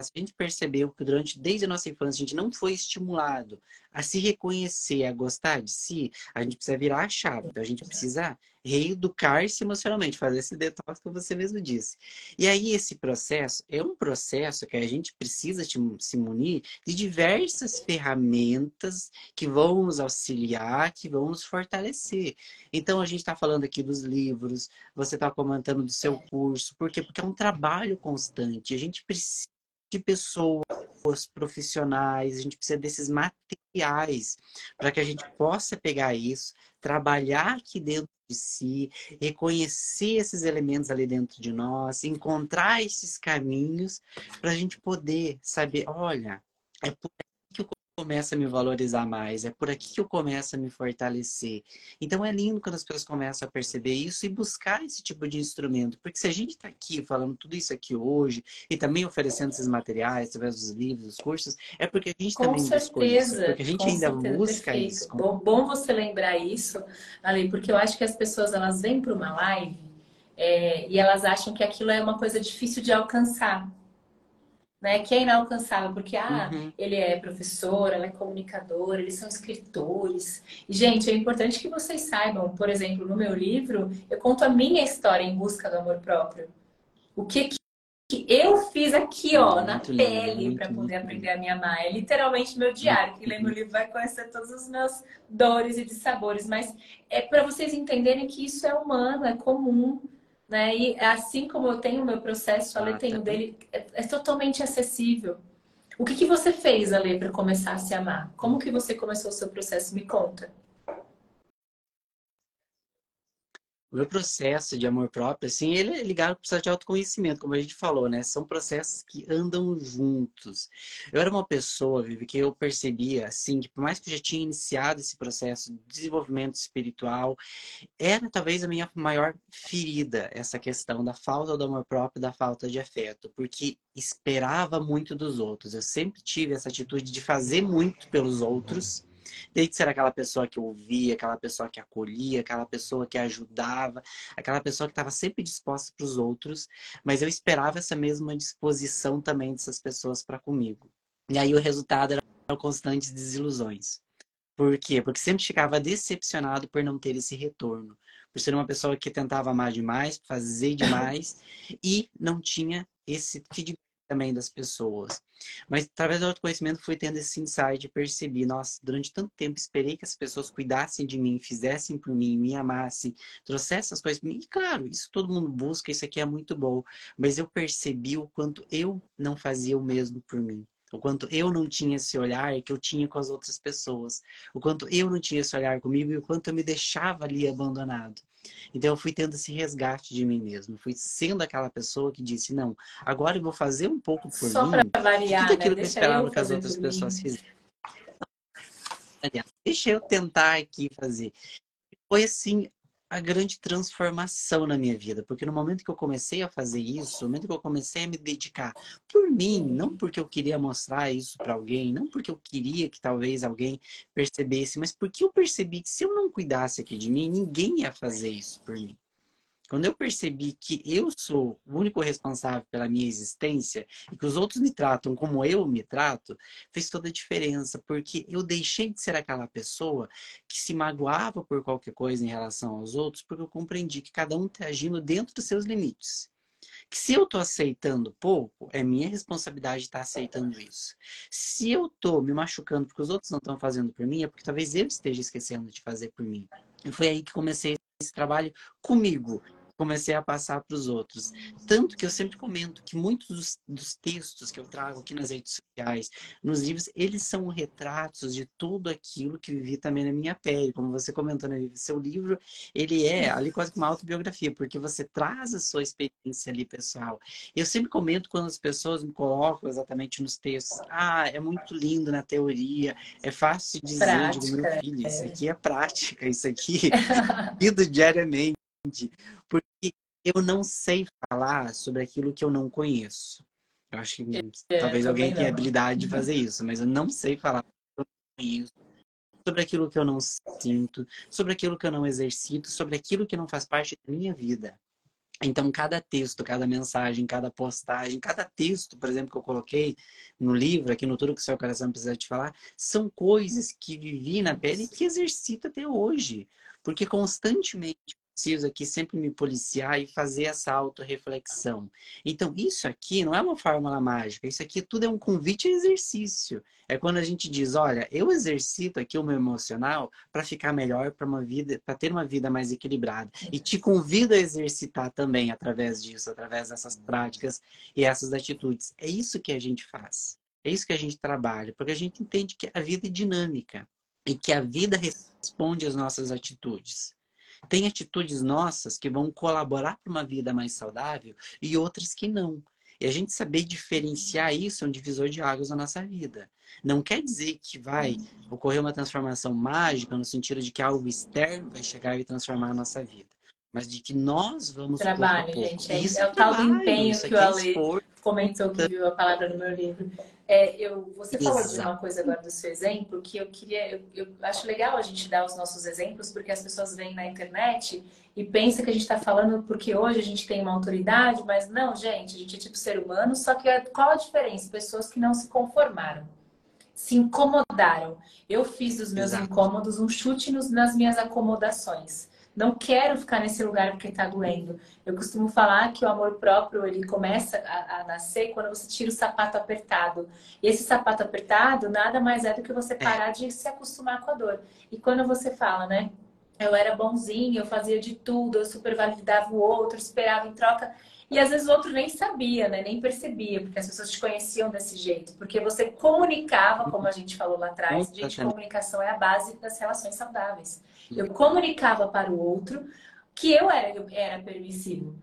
se a gente percebeu que durante, desde a nossa infância, a gente não foi estimulado a se reconhecer, a gostar de si, a gente precisa virar a chave. Então, a gente precisa reeducar-se emocionalmente, fazer esse detox que você mesmo disse. E aí, esse processo é um processo que a gente precisa se munir de diversas ferramentas que vão nos auxiliar, que vão nos fortalecer. Então, a gente está falando aqui dos livros, você está comentando do seu curso, por quê? Porque é um trabalho constante. A gente precisa de pessoas profissionais, a gente precisa desses materiais para que a gente possa pegar isso, trabalhar aqui dentro de si, reconhecer esses elementos ali dentro de nós, encontrar esses caminhos para a gente poder saber, olha, é por começo a me valorizar mais, é por aqui que eu começo a me fortalecer. Então é lindo quando as pessoas começam a perceber isso e buscar esse tipo de instrumento, porque se a gente está aqui falando tudo isso aqui hoje e também oferecendo esses materiais através dos livros, dos cursos, é porque a gente com também certeza, buscou isso, porque a gente ainda certeza, busca perfeito. isso. Bom, bom você lembrar isso, Ali, porque eu acho que as pessoas elas vêm para uma live é, e elas acham que aquilo é uma coisa difícil de alcançar né? Que é inalcançável, porque ah, uhum. ele é professor, ela é comunicadora, eles são escritores. E, gente, é importante que vocês saibam, por exemplo, no meu livro, eu conto a minha história em busca do amor próprio. O que, que eu fiz aqui, ó, na muito pele, para poder aprender a me amar. É literalmente meu diário. Quem lê meu livro vai conhecer todos os meus dores e dissabores, mas é para vocês entenderem que isso é humano, é comum. Né? E assim como eu tenho o meu processo, a Lê ah, tem o tá dele, é, é, totalmente acessível. O que, que você fez, Ale, para começar a se amar? Como que você começou o seu processo? Me conta. O meu processo de amor próprio, assim, ele é ligado ao processo de autoconhecimento, como a gente falou, né? São processos que andam juntos. Eu era uma pessoa, Vivi, que eu percebia, assim, que por mais que eu já tinha iniciado esse processo de desenvolvimento espiritual, era talvez a minha maior ferida, essa questão da falta do amor próprio, da falta de afeto, porque esperava muito dos outros. Eu sempre tive essa atitude de fazer muito pelos outros Desde ser aquela pessoa que ouvia, aquela pessoa que acolhia, aquela pessoa que ajudava, aquela pessoa que estava sempre disposta para os outros, mas eu esperava essa mesma disposição também dessas pessoas para comigo. E aí o resultado era constantes desilusões. Por quê? Porque sempre ficava decepcionado por não ter esse retorno. Por ser uma pessoa que tentava amar demais, fazer demais e não tinha esse feedback também das pessoas. Mas através do autoconhecimento fui tendo esse insight, percebi, nossa, durante tanto tempo esperei que as pessoas cuidassem de mim, fizessem por mim, me amassem, trouxessem essas coisas para mim. E claro, isso todo mundo busca, isso aqui é muito bom, mas eu percebi o quanto eu não fazia o mesmo por mim. O quanto eu não tinha esse olhar que eu tinha com as outras pessoas. O quanto eu não tinha esse olhar comigo e o quanto eu me deixava ali abandonado. Então eu fui tendo esse resgate de mim mesmo. Fui sendo aquela pessoa que disse, não, agora eu vou fazer um pouco por Só mim. Só variar, tudo aquilo né? que eu esperava que as outras pessoas fizessem. Deixa eu tentar aqui fazer. Foi assim, a grande transformação na minha vida, porque no momento que eu comecei a fazer isso, no momento que eu comecei a me dedicar por mim, não porque eu queria mostrar isso para alguém, não porque eu queria que talvez alguém percebesse, mas porque eu percebi que se eu não cuidasse aqui de mim, ninguém ia fazer isso por mim. Quando eu percebi que eu sou o único responsável pela minha existência e que os outros me tratam como eu me trato, fez toda a diferença, porque eu deixei de ser aquela pessoa que se magoava por qualquer coisa em relação aos outros, porque eu compreendi que cada um está agindo dentro dos seus limites. Que se eu estou aceitando pouco, é minha responsabilidade estar tá aceitando isso. Se eu estou me machucando porque os outros não estão fazendo por mim, é porque talvez eu esteja esquecendo de fazer por mim. E foi aí que comecei esse trabalho comigo comecei a passar para os outros. Tanto que eu sempre comento que muitos dos, dos, textos que eu trago aqui nas redes sociais, nos livros, eles são retratos de tudo aquilo que vivi também na minha pele. Como você comentou, né, Seu livro, ele é ali quase que uma autobiografia, porque você traz a sua experiência ali, pessoal. Eu sempre comento quando as pessoas me colocam exatamente nos textos, ah, é muito lindo na teoria, é fácil de dizer, prática, digo, meu filho, isso é. aqui é prática, isso aqui <laughs> vido diariamente porque eu não sei falar sobre aquilo que eu não conheço. Eu acho que é, talvez alguém tenha habilidade de fazer isso, mas eu não sei falar sobre aquilo que eu não sinto, sobre aquilo que eu não exercito, sobre aquilo que não faz parte da minha vida. Então, cada texto, cada mensagem, cada postagem, cada texto, por exemplo, que eu coloquei no livro, aqui no Tudo que o Seu Coração Precisa Te Falar, são coisas que vivi na pele e que exercito até hoje. Porque constantemente preciso aqui sempre me policiar e fazer essa autorreflexão. Então, isso aqui não é uma fórmula mágica, isso aqui tudo é um convite a exercício. É quando a gente diz, olha, eu exercito aqui o meu emocional para ficar melhor, para uma vida, para ter uma vida mais equilibrada. E te convido a exercitar também através disso, através dessas práticas e essas atitudes. É isso que a gente faz. É isso que a gente trabalha, porque a gente entende que a vida é dinâmica e que a vida responde às nossas atitudes. Tem atitudes nossas que vão colaborar para uma vida mais saudável e outras que não. E a gente saber diferenciar isso é um divisor de águas na nossa vida. Não quer dizer que vai ocorrer uma transformação mágica no sentido de que algo externo vai chegar e transformar a nossa vida. Mas de que nós vamos trabalho, gente. É, isso é, é o tal do empenho que o é Ale comentou que viu a palavra no meu livro. É, eu, você Exato. falou de uma coisa agora do seu exemplo que eu queria. Eu, eu, acho legal a gente dar os nossos exemplos, porque as pessoas vêm na internet e pensam que a gente está falando porque hoje a gente tem uma autoridade, mas não, gente, a gente é tipo ser humano, só que qual a diferença? Pessoas que não se conformaram, se incomodaram. Eu fiz dos meus Exato. incômodos um chute nos, nas minhas acomodações. Não quero ficar nesse lugar porque está doendo. Eu costumo falar que o amor próprio ele começa a, a, nascer quando você tira o sapato apertado. E esse sapato apertado nada mais é do que você parar de se acostumar com a dor. E quando você fala, né? Eu era bonzinho, eu fazia de tudo, eu supervalidava o outro, esperava em troca. E às vezes o outro nem sabia, né? nem percebia, porque as pessoas te conheciam desse jeito. Porque você comunicava, como a gente falou lá atrás, gente, comunicação é a base das relações saudáveis. Eu comunicava para o outro que eu era, eu era permissivo.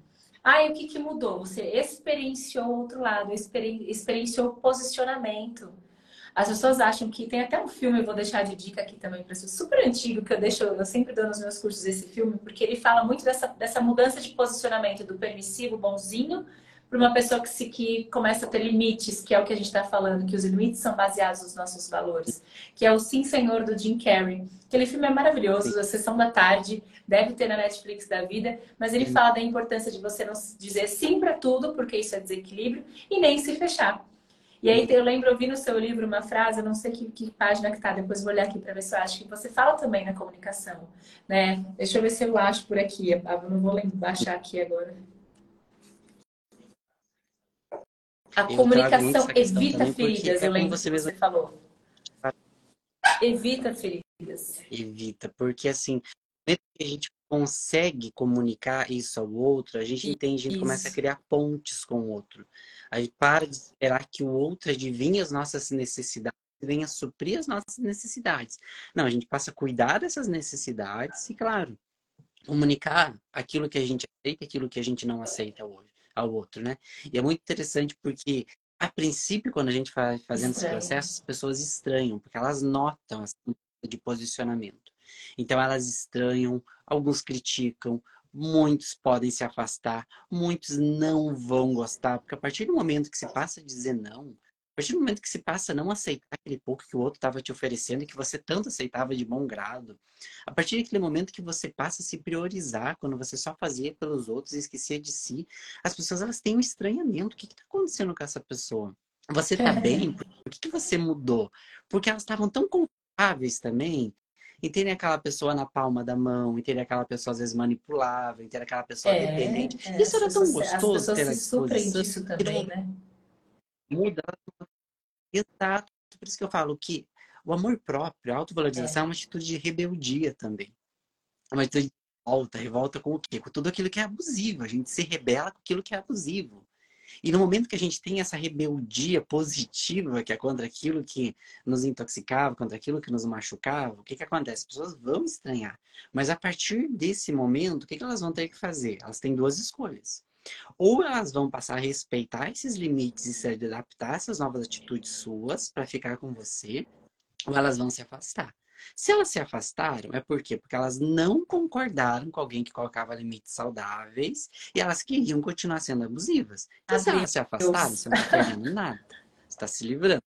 Aí o que, que mudou? Você experienciou o outro lado, experienciou o posicionamento. As pessoas acham que tem até um filme, eu vou deixar de dica aqui também para vocês, super antigo, que eu deixo, eu sempre dou nos meus cursos esse filme, porque ele fala muito dessa, dessa mudança de posicionamento do permissivo, bonzinho, para uma pessoa que, se, que começa a ter limites, que é o que a gente está falando, que os limites são baseados nos nossos valores, que é o Sim Senhor do Jim Carrey. Aquele filme é maravilhoso, a sessão da tarde, deve ter na Netflix da vida, mas ele fala da importância de você não dizer sim para tudo, porque isso é desequilíbrio, e nem se fechar. E aí eu lembro, eu vi no seu livro uma frase, eu não sei que, que página que tá, depois vou olhar aqui para ver se eu acho que você fala também na comunicação, né? Deixa eu ver se eu acho por aqui, eu não vou baixar aqui agora. A comunicação evita feridas, eu lembro você, você falou. Evita feridas. Evita, porque assim, a gente consegue comunicar isso ao outro, a gente entende, a gente começa a criar pontes com o outro. A gente para de esperar que o outro adivinhe as nossas necessidades venha suprir as nossas necessidades. Não, a gente passa a cuidar dessas necessidades e, claro, comunicar aquilo que a gente aceita e aquilo que a gente não aceita ao, ao outro, né? E é muito interessante porque a princípio, quando a gente vai fazendo Estranho. esse processo, as pessoas estranham, porque elas notam essa de posicionamento. Então elas estranham, alguns criticam, muitos podem se afastar, muitos não vão gostar, porque a partir do momento que você passa a dizer não, partir do momento que se passa a não aceitar aquele pouco que o outro estava te oferecendo e que você tanto aceitava de bom grado, a partir daquele momento que você passa a se priorizar, quando você só fazia pelos outros e esquecia de si, as pessoas elas têm um estranhamento. O que está acontecendo com essa pessoa? Você está bem? Por que, que você mudou? Porque elas estavam tão confortáveis também e terem aquela pessoa na palma da mão, e terem aquela pessoa às vezes manipulável, e ter aquela pessoa é, dependente. É, Isso era tão gostoso. As pessoas ter se suprem disso também, né? Muda. Exato. Por isso que eu falo que o amor próprio, a autovalorização é. é uma atitude de rebeldia também. É uma atitude de revolta. Revolta com o quê? Com tudo aquilo que é abusivo. A gente se rebela com aquilo que é abusivo. E no momento que a gente tem essa rebeldia positiva, que é contra aquilo que nos intoxicava, contra aquilo que nos machucava, o que, que acontece? As pessoas vão estranhar. Mas a partir desse momento, o que, que elas vão ter que fazer? Elas têm duas escolhas. Ou elas vão passar a respeitar esses limites e se adaptar a essas novas atitudes suas para ficar com você, ou elas vão se afastar. Se elas se afastaram, é por quê? Porque elas não concordaram com alguém que colocava limites saudáveis e elas queriam continuar sendo abusivas. Então, se elas se afastaram, você não está perdendo nada. Você está se livrando.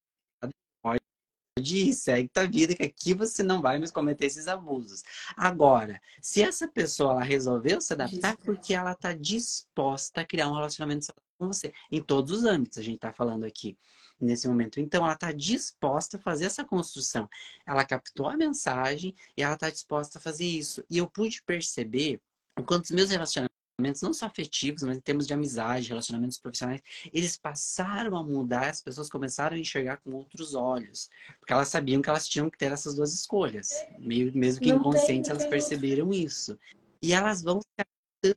Ir, segue tua vida, que aqui você não vai mais cometer esses abusos. Agora, se essa pessoa ela resolveu se adaptar, porque ela está disposta a criar um relacionamento com você. Em todos os âmbitos, a gente está falando aqui nesse momento. Então, ela está disposta a fazer essa construção. Ela captou a mensagem e ela está disposta a fazer isso. E eu pude perceber o quanto os meus relacionamentos, não só afetivos, mas em termos de amizade, relacionamentos profissionais, eles passaram a mudar, as pessoas começaram a enxergar com outros olhos. Porque elas sabiam que elas tinham que ter essas duas escolhas. Meio, mesmo que inconscientes, elas perceberam isso. E elas vão se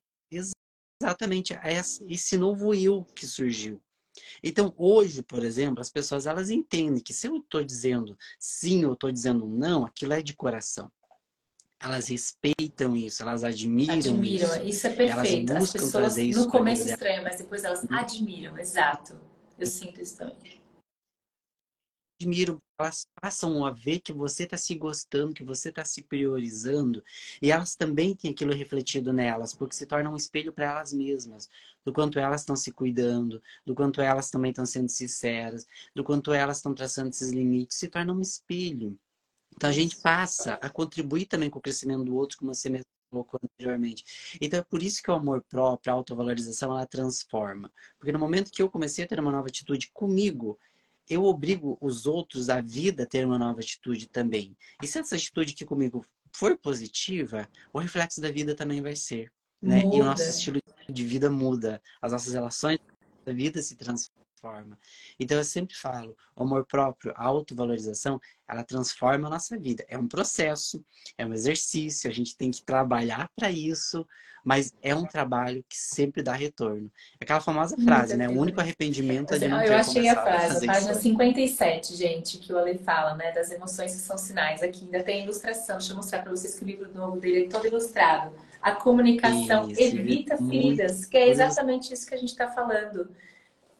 exatamente a esse novo eu que surgiu. Então, hoje, por exemplo, as pessoas elas entendem que se eu estou dizendo sim ou estou dizendo não, aquilo é de coração. Elas respeitam isso, elas admiram, admiram. isso. Isso é perfeito. Elas buscam as pessoas isso no começo estranho, mas depois elas uhum. admiram, exato. Eu sinto isso também admiram, elas passam a ver que você está se gostando, que você está se priorizando, e elas também têm aquilo refletido nelas, porque se torna um espelho para elas mesmas, do quanto elas estão se cuidando, do quanto elas também estão sendo sinceras, do quanto elas estão traçando esses limites, se torna um espelho. Então a gente passa a contribuir também com o crescimento do outro, como você mesmo colocou anteriormente. Então é por isso que o amor próprio, a autovalorização, ela transforma. Porque no momento que eu comecei a ter uma nova atitude comigo, eu obrigo os outros, a vida, a ter uma nova atitude também. E se essa atitude aqui comigo for positiva, o reflexo da vida também vai ser. Né? E o nosso estilo de vida muda, as nossas relações da vida se transformam. Então eu sempre falo, o amor próprio, a autovalorização, ela transforma a nossa vida. É um processo, é um exercício, a gente tem que trabalhar para isso, mas é um trabalho que sempre dá retorno. Aquela famosa frase, né? O único arrependimento é de não ter Eu achei a frase, a página 57, gente, que o Ale fala, né? Das emoções que são sinais. Aqui ainda tem ilustração. Deixa eu mostrar para vocês que o livro novo dele é todo ilustrado. A comunicação isso, evita feridas, que é exatamente isso que a gente está falando.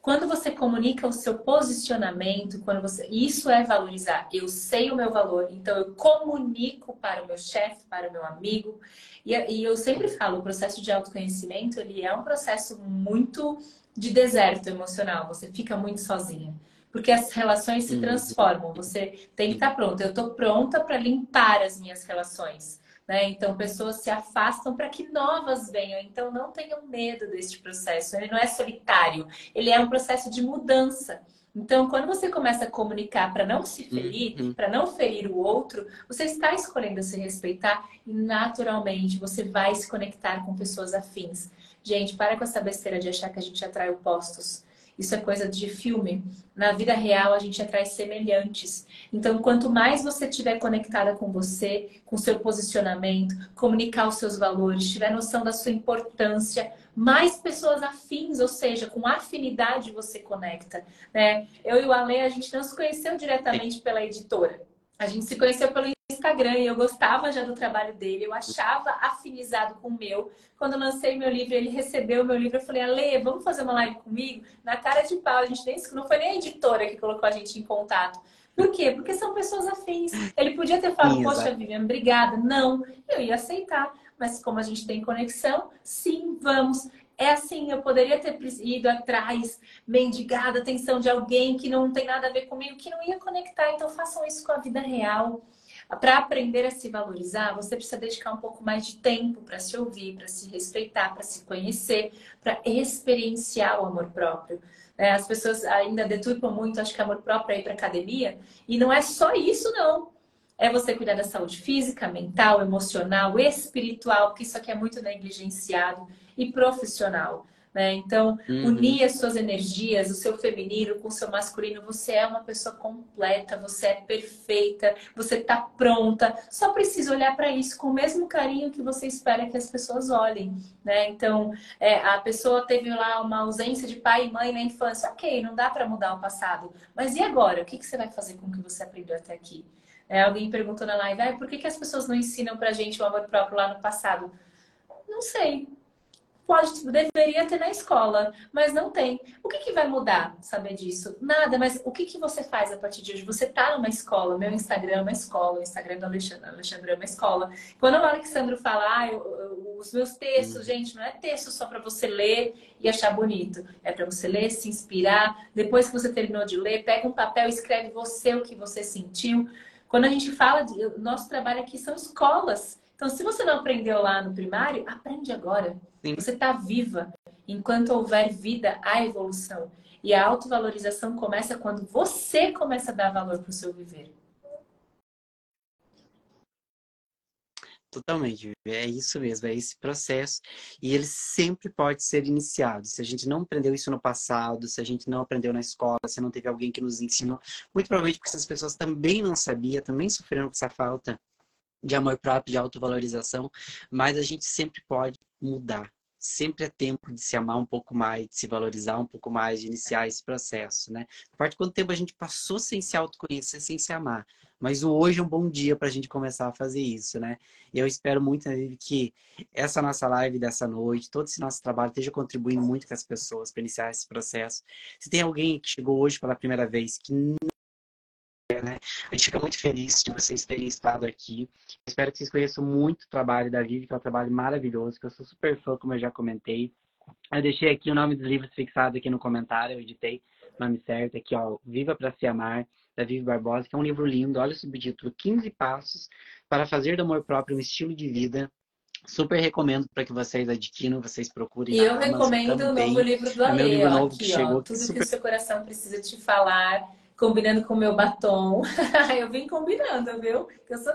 Quando você comunica o seu posicionamento, quando você, isso é valorizar. Eu sei o meu valor, então eu comunico para o meu chefe, para o meu amigo. E, e eu sempre falo, o processo de autoconhecimento ele é um processo muito de deserto emocional. Você fica muito sozinha porque as relações se uhum. transformam. Você tem que estar pronta. Eu estou pronta para limpar as minhas relações. Né? Então, pessoas se afastam para que novas venham. Então, não tenham medo deste processo. Ele não é solitário, ele é um processo de mudança. Então, quando você começa a comunicar para não se ferir, uhum. para não ferir o outro, você está escolhendo se respeitar e naturalmente você vai se conectar com pessoas afins. Gente, para com essa besteira de achar que a gente atrai opostos. Isso é coisa de filme. Na vida real, a gente atrai semelhantes. Então, quanto mais você estiver conectada com você, com seu posicionamento, comunicar os seus valores, tiver noção da sua importância, mais pessoas afins, ou seja, com afinidade você conecta. Né? Eu e o Ale, a gente não se conheceu diretamente pela editora. A gente se conheceu pelo Instagram e eu gostava já do trabalho dele, eu achava afinizado com o meu. Quando eu lancei meu livro, ele recebeu meu livro, eu falei, Ale, vamos fazer uma live comigo? Na cara de pau, a gente nem, não foi nem a editora que colocou a gente em contato. Por quê? Porque são pessoas afins. Ele podia ter falado, poxa, Vivian, obrigada. Não, eu ia aceitar. Mas como a gente tem conexão, sim, vamos. É assim, eu poderia ter ido atrás, mendigado a atenção de alguém que não tem nada a ver comigo, que não ia conectar. Então façam isso com a vida real. Para aprender a se valorizar, você precisa dedicar um pouco mais de tempo para se ouvir, para se respeitar, para se conhecer, para experienciar o amor próprio. É, as pessoas ainda deturpam muito, acho que amor próprio é ir para academia. E não é só isso, não. É você cuidar da saúde física, mental, emocional, espiritual, porque isso aqui é muito negligenciado, e profissional. Né? Então, uhum. unir as suas energias, o seu feminino com o seu masculino, você é uma pessoa completa, você é perfeita, você está pronta. Só precisa olhar para isso com o mesmo carinho que você espera que as pessoas olhem. Né? Então, é, a pessoa teve lá uma ausência de pai e mãe na infância. Ok, não dá para mudar o passado. Mas e agora? O que, que você vai fazer com o que você aprendeu até aqui? É, alguém perguntou na live, ah, por que, que as pessoas não ensinam para gente o amor próprio lá no passado? Não sei, Pode, deveria ter na escola, mas não tem. O que, que vai mudar saber disso? Nada, mas o que, que você faz a partir de hoje? Você está numa escola, meu Instagram é uma escola, o Instagram do Alexandre, Alexandre é uma escola. Quando o Alexandre fala, ah, eu, eu, os meus textos, uhum. gente, não é texto só para você ler e achar bonito. É para você ler, se inspirar. Depois que você terminou de ler, pega um papel e escreve você o que você sentiu. Quando a gente fala, de, nosso trabalho aqui são escolas. Então, se você não aprendeu lá no primário, aprende agora. Sim. Você está viva. Enquanto houver vida, há evolução. E a autovalorização começa quando você começa a dar valor para o seu viver. Totalmente, é isso mesmo, é esse processo. E ele sempre pode ser iniciado. Se a gente não aprendeu isso no passado, se a gente não aprendeu na escola, se não teve alguém que nos ensinou, muito provavelmente porque essas pessoas também não sabiam, também sofreram com essa falta de amor próprio, de autovalorização, mas a gente sempre pode mudar. Sempre é tempo de se amar um pouco mais, de se valorizar um pouco mais, de iniciar esse processo, né? Parte quanto tempo a gente passou sem se autoconhecer, sem se amar. Mas o hoje é um bom dia para a gente começar a fazer isso, né? Eu espero muito, né, que essa nossa live dessa noite, todo esse nosso trabalho esteja contribuindo muito com as pessoas para iniciar esse processo. Se tem alguém que chegou hoje pela primeira vez que né? A gente fica muito feliz de vocês terem estado aqui. Espero que vocês conheçam muito o trabalho da Vivi, que é um trabalho maravilhoso, que eu sou super fã, como eu já comentei. Eu deixei aqui o nome dos livros fixado aqui no comentário, eu editei o nome certo aqui, ó, Viva para se amar, da Vivi Barbosa, que é um livro lindo. Olha o subtítulo, 15 passos para fazer do amor próprio um estilo de vida. Super recomendo para que vocês adquiram, vocês procurem. E eu recomendo o novo livro do Ale, é livro novo aqui, que chegou, ó, Tudo que, super... que o seu coração precisa te falar combinando com o meu batom. <laughs> eu vim combinando, viu? Eu sou,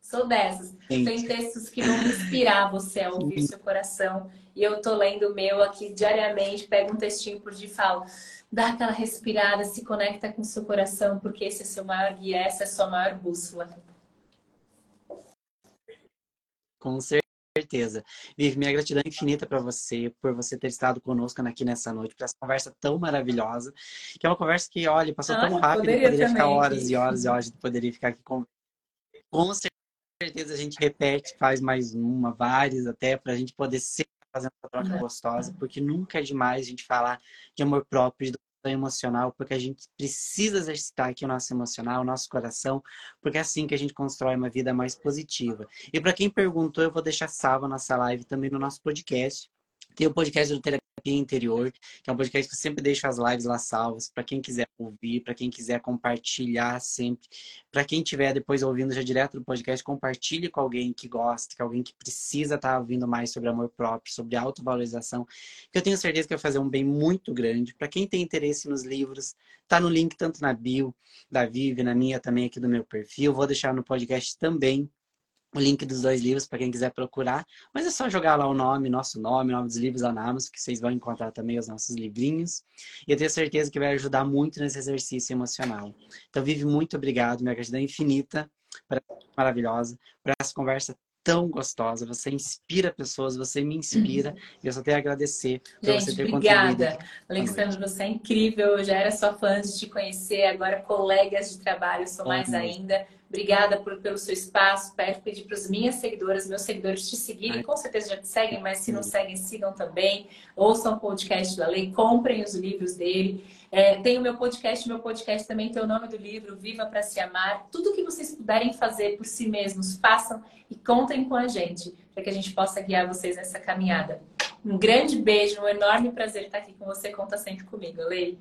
sou dessas. Sim. Tem textos que vão inspirar você a ouvir Sim. seu coração. E eu tô lendo o meu aqui diariamente, pego um textinho por dia e falo. Dá aquela respirada, se conecta com o seu coração, porque esse é seu maior guia, essa é a sua maior bússola. Com certeza certeza. Vivi, minha gratidão infinita para você, por você ter estado conosco aqui nessa noite, por essa conversa tão maravilhosa, que é uma conversa que, olha, passou ah, tão rápido, poderia, poderia ficar horas e horas e horas, poderia ficar aqui com... Com certeza a gente repete, faz mais uma, várias até, para a gente poder sempre fazer uma troca gostosa, porque nunca é demais a gente falar de amor próprio, de emocional, porque a gente precisa exercitar aqui o nosso emocional, o nosso coração, porque é assim que a gente constrói uma vida mais positiva. E para quem perguntou, eu vou deixar salva nossa live também no nosso podcast. Tem o podcast do Terapia Interior, que é um podcast que eu sempre deixo as lives lá salvas, para quem quiser ouvir, para quem quiser compartilhar sempre. Para quem estiver depois ouvindo já direto do podcast, compartilhe com alguém que gosta, com alguém que precisa estar tá ouvindo mais sobre amor próprio, sobre autovalorização, que eu tenho certeza que vai fazer um bem muito grande. Para quem tem interesse nos livros, tá no link tanto na bio da Vivi, na minha também aqui do meu perfil. Vou deixar no podcast também o link dos dois livros para quem quiser procurar. Mas é só jogar lá o nome, nosso nome, o nome dos livros Anamos, que vocês vão encontrar também os nossos livrinhos. E eu tenho certeza que vai ajudar muito nesse exercício emocional. Então, Vive, muito obrigado. Minha gratidão infinita maravilhosa, para essa conversa tão gostosa. Você inspira pessoas, você me inspira. E eu só tenho a agradecer por Gente, você ter obrigada. Alexandre, você é incrível. Eu já era sua fã de te conhecer, agora colegas de trabalho, sou mais ainda. Obrigada por, pelo seu espaço. Peço pedir para as minhas seguidoras, meus seguidores te seguirem. Com certeza já te seguem, mas se não seguem, sigam também. Ouçam o podcast da Lei, comprem os livros dele. É, tem o meu podcast, meu podcast também tem o nome do livro, Viva para Se Amar. Tudo que vocês puderem fazer por si mesmos, façam e contem com a gente, para que a gente possa guiar vocês nessa caminhada. Um grande beijo, um enorme prazer estar aqui com você. Conta sempre comigo, Lei.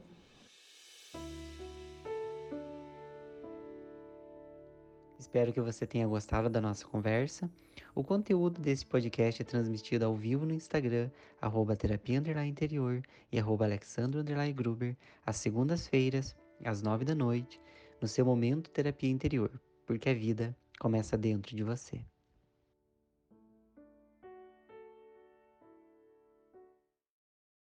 Espero que você tenha gostado da nossa conversa. O conteúdo desse podcast é transmitido ao vivo no Instagram, arroba terapia interior e arroba alexandro gruber, às segundas-feiras, às nove da noite, no seu momento terapia interior, porque a vida começa dentro de você.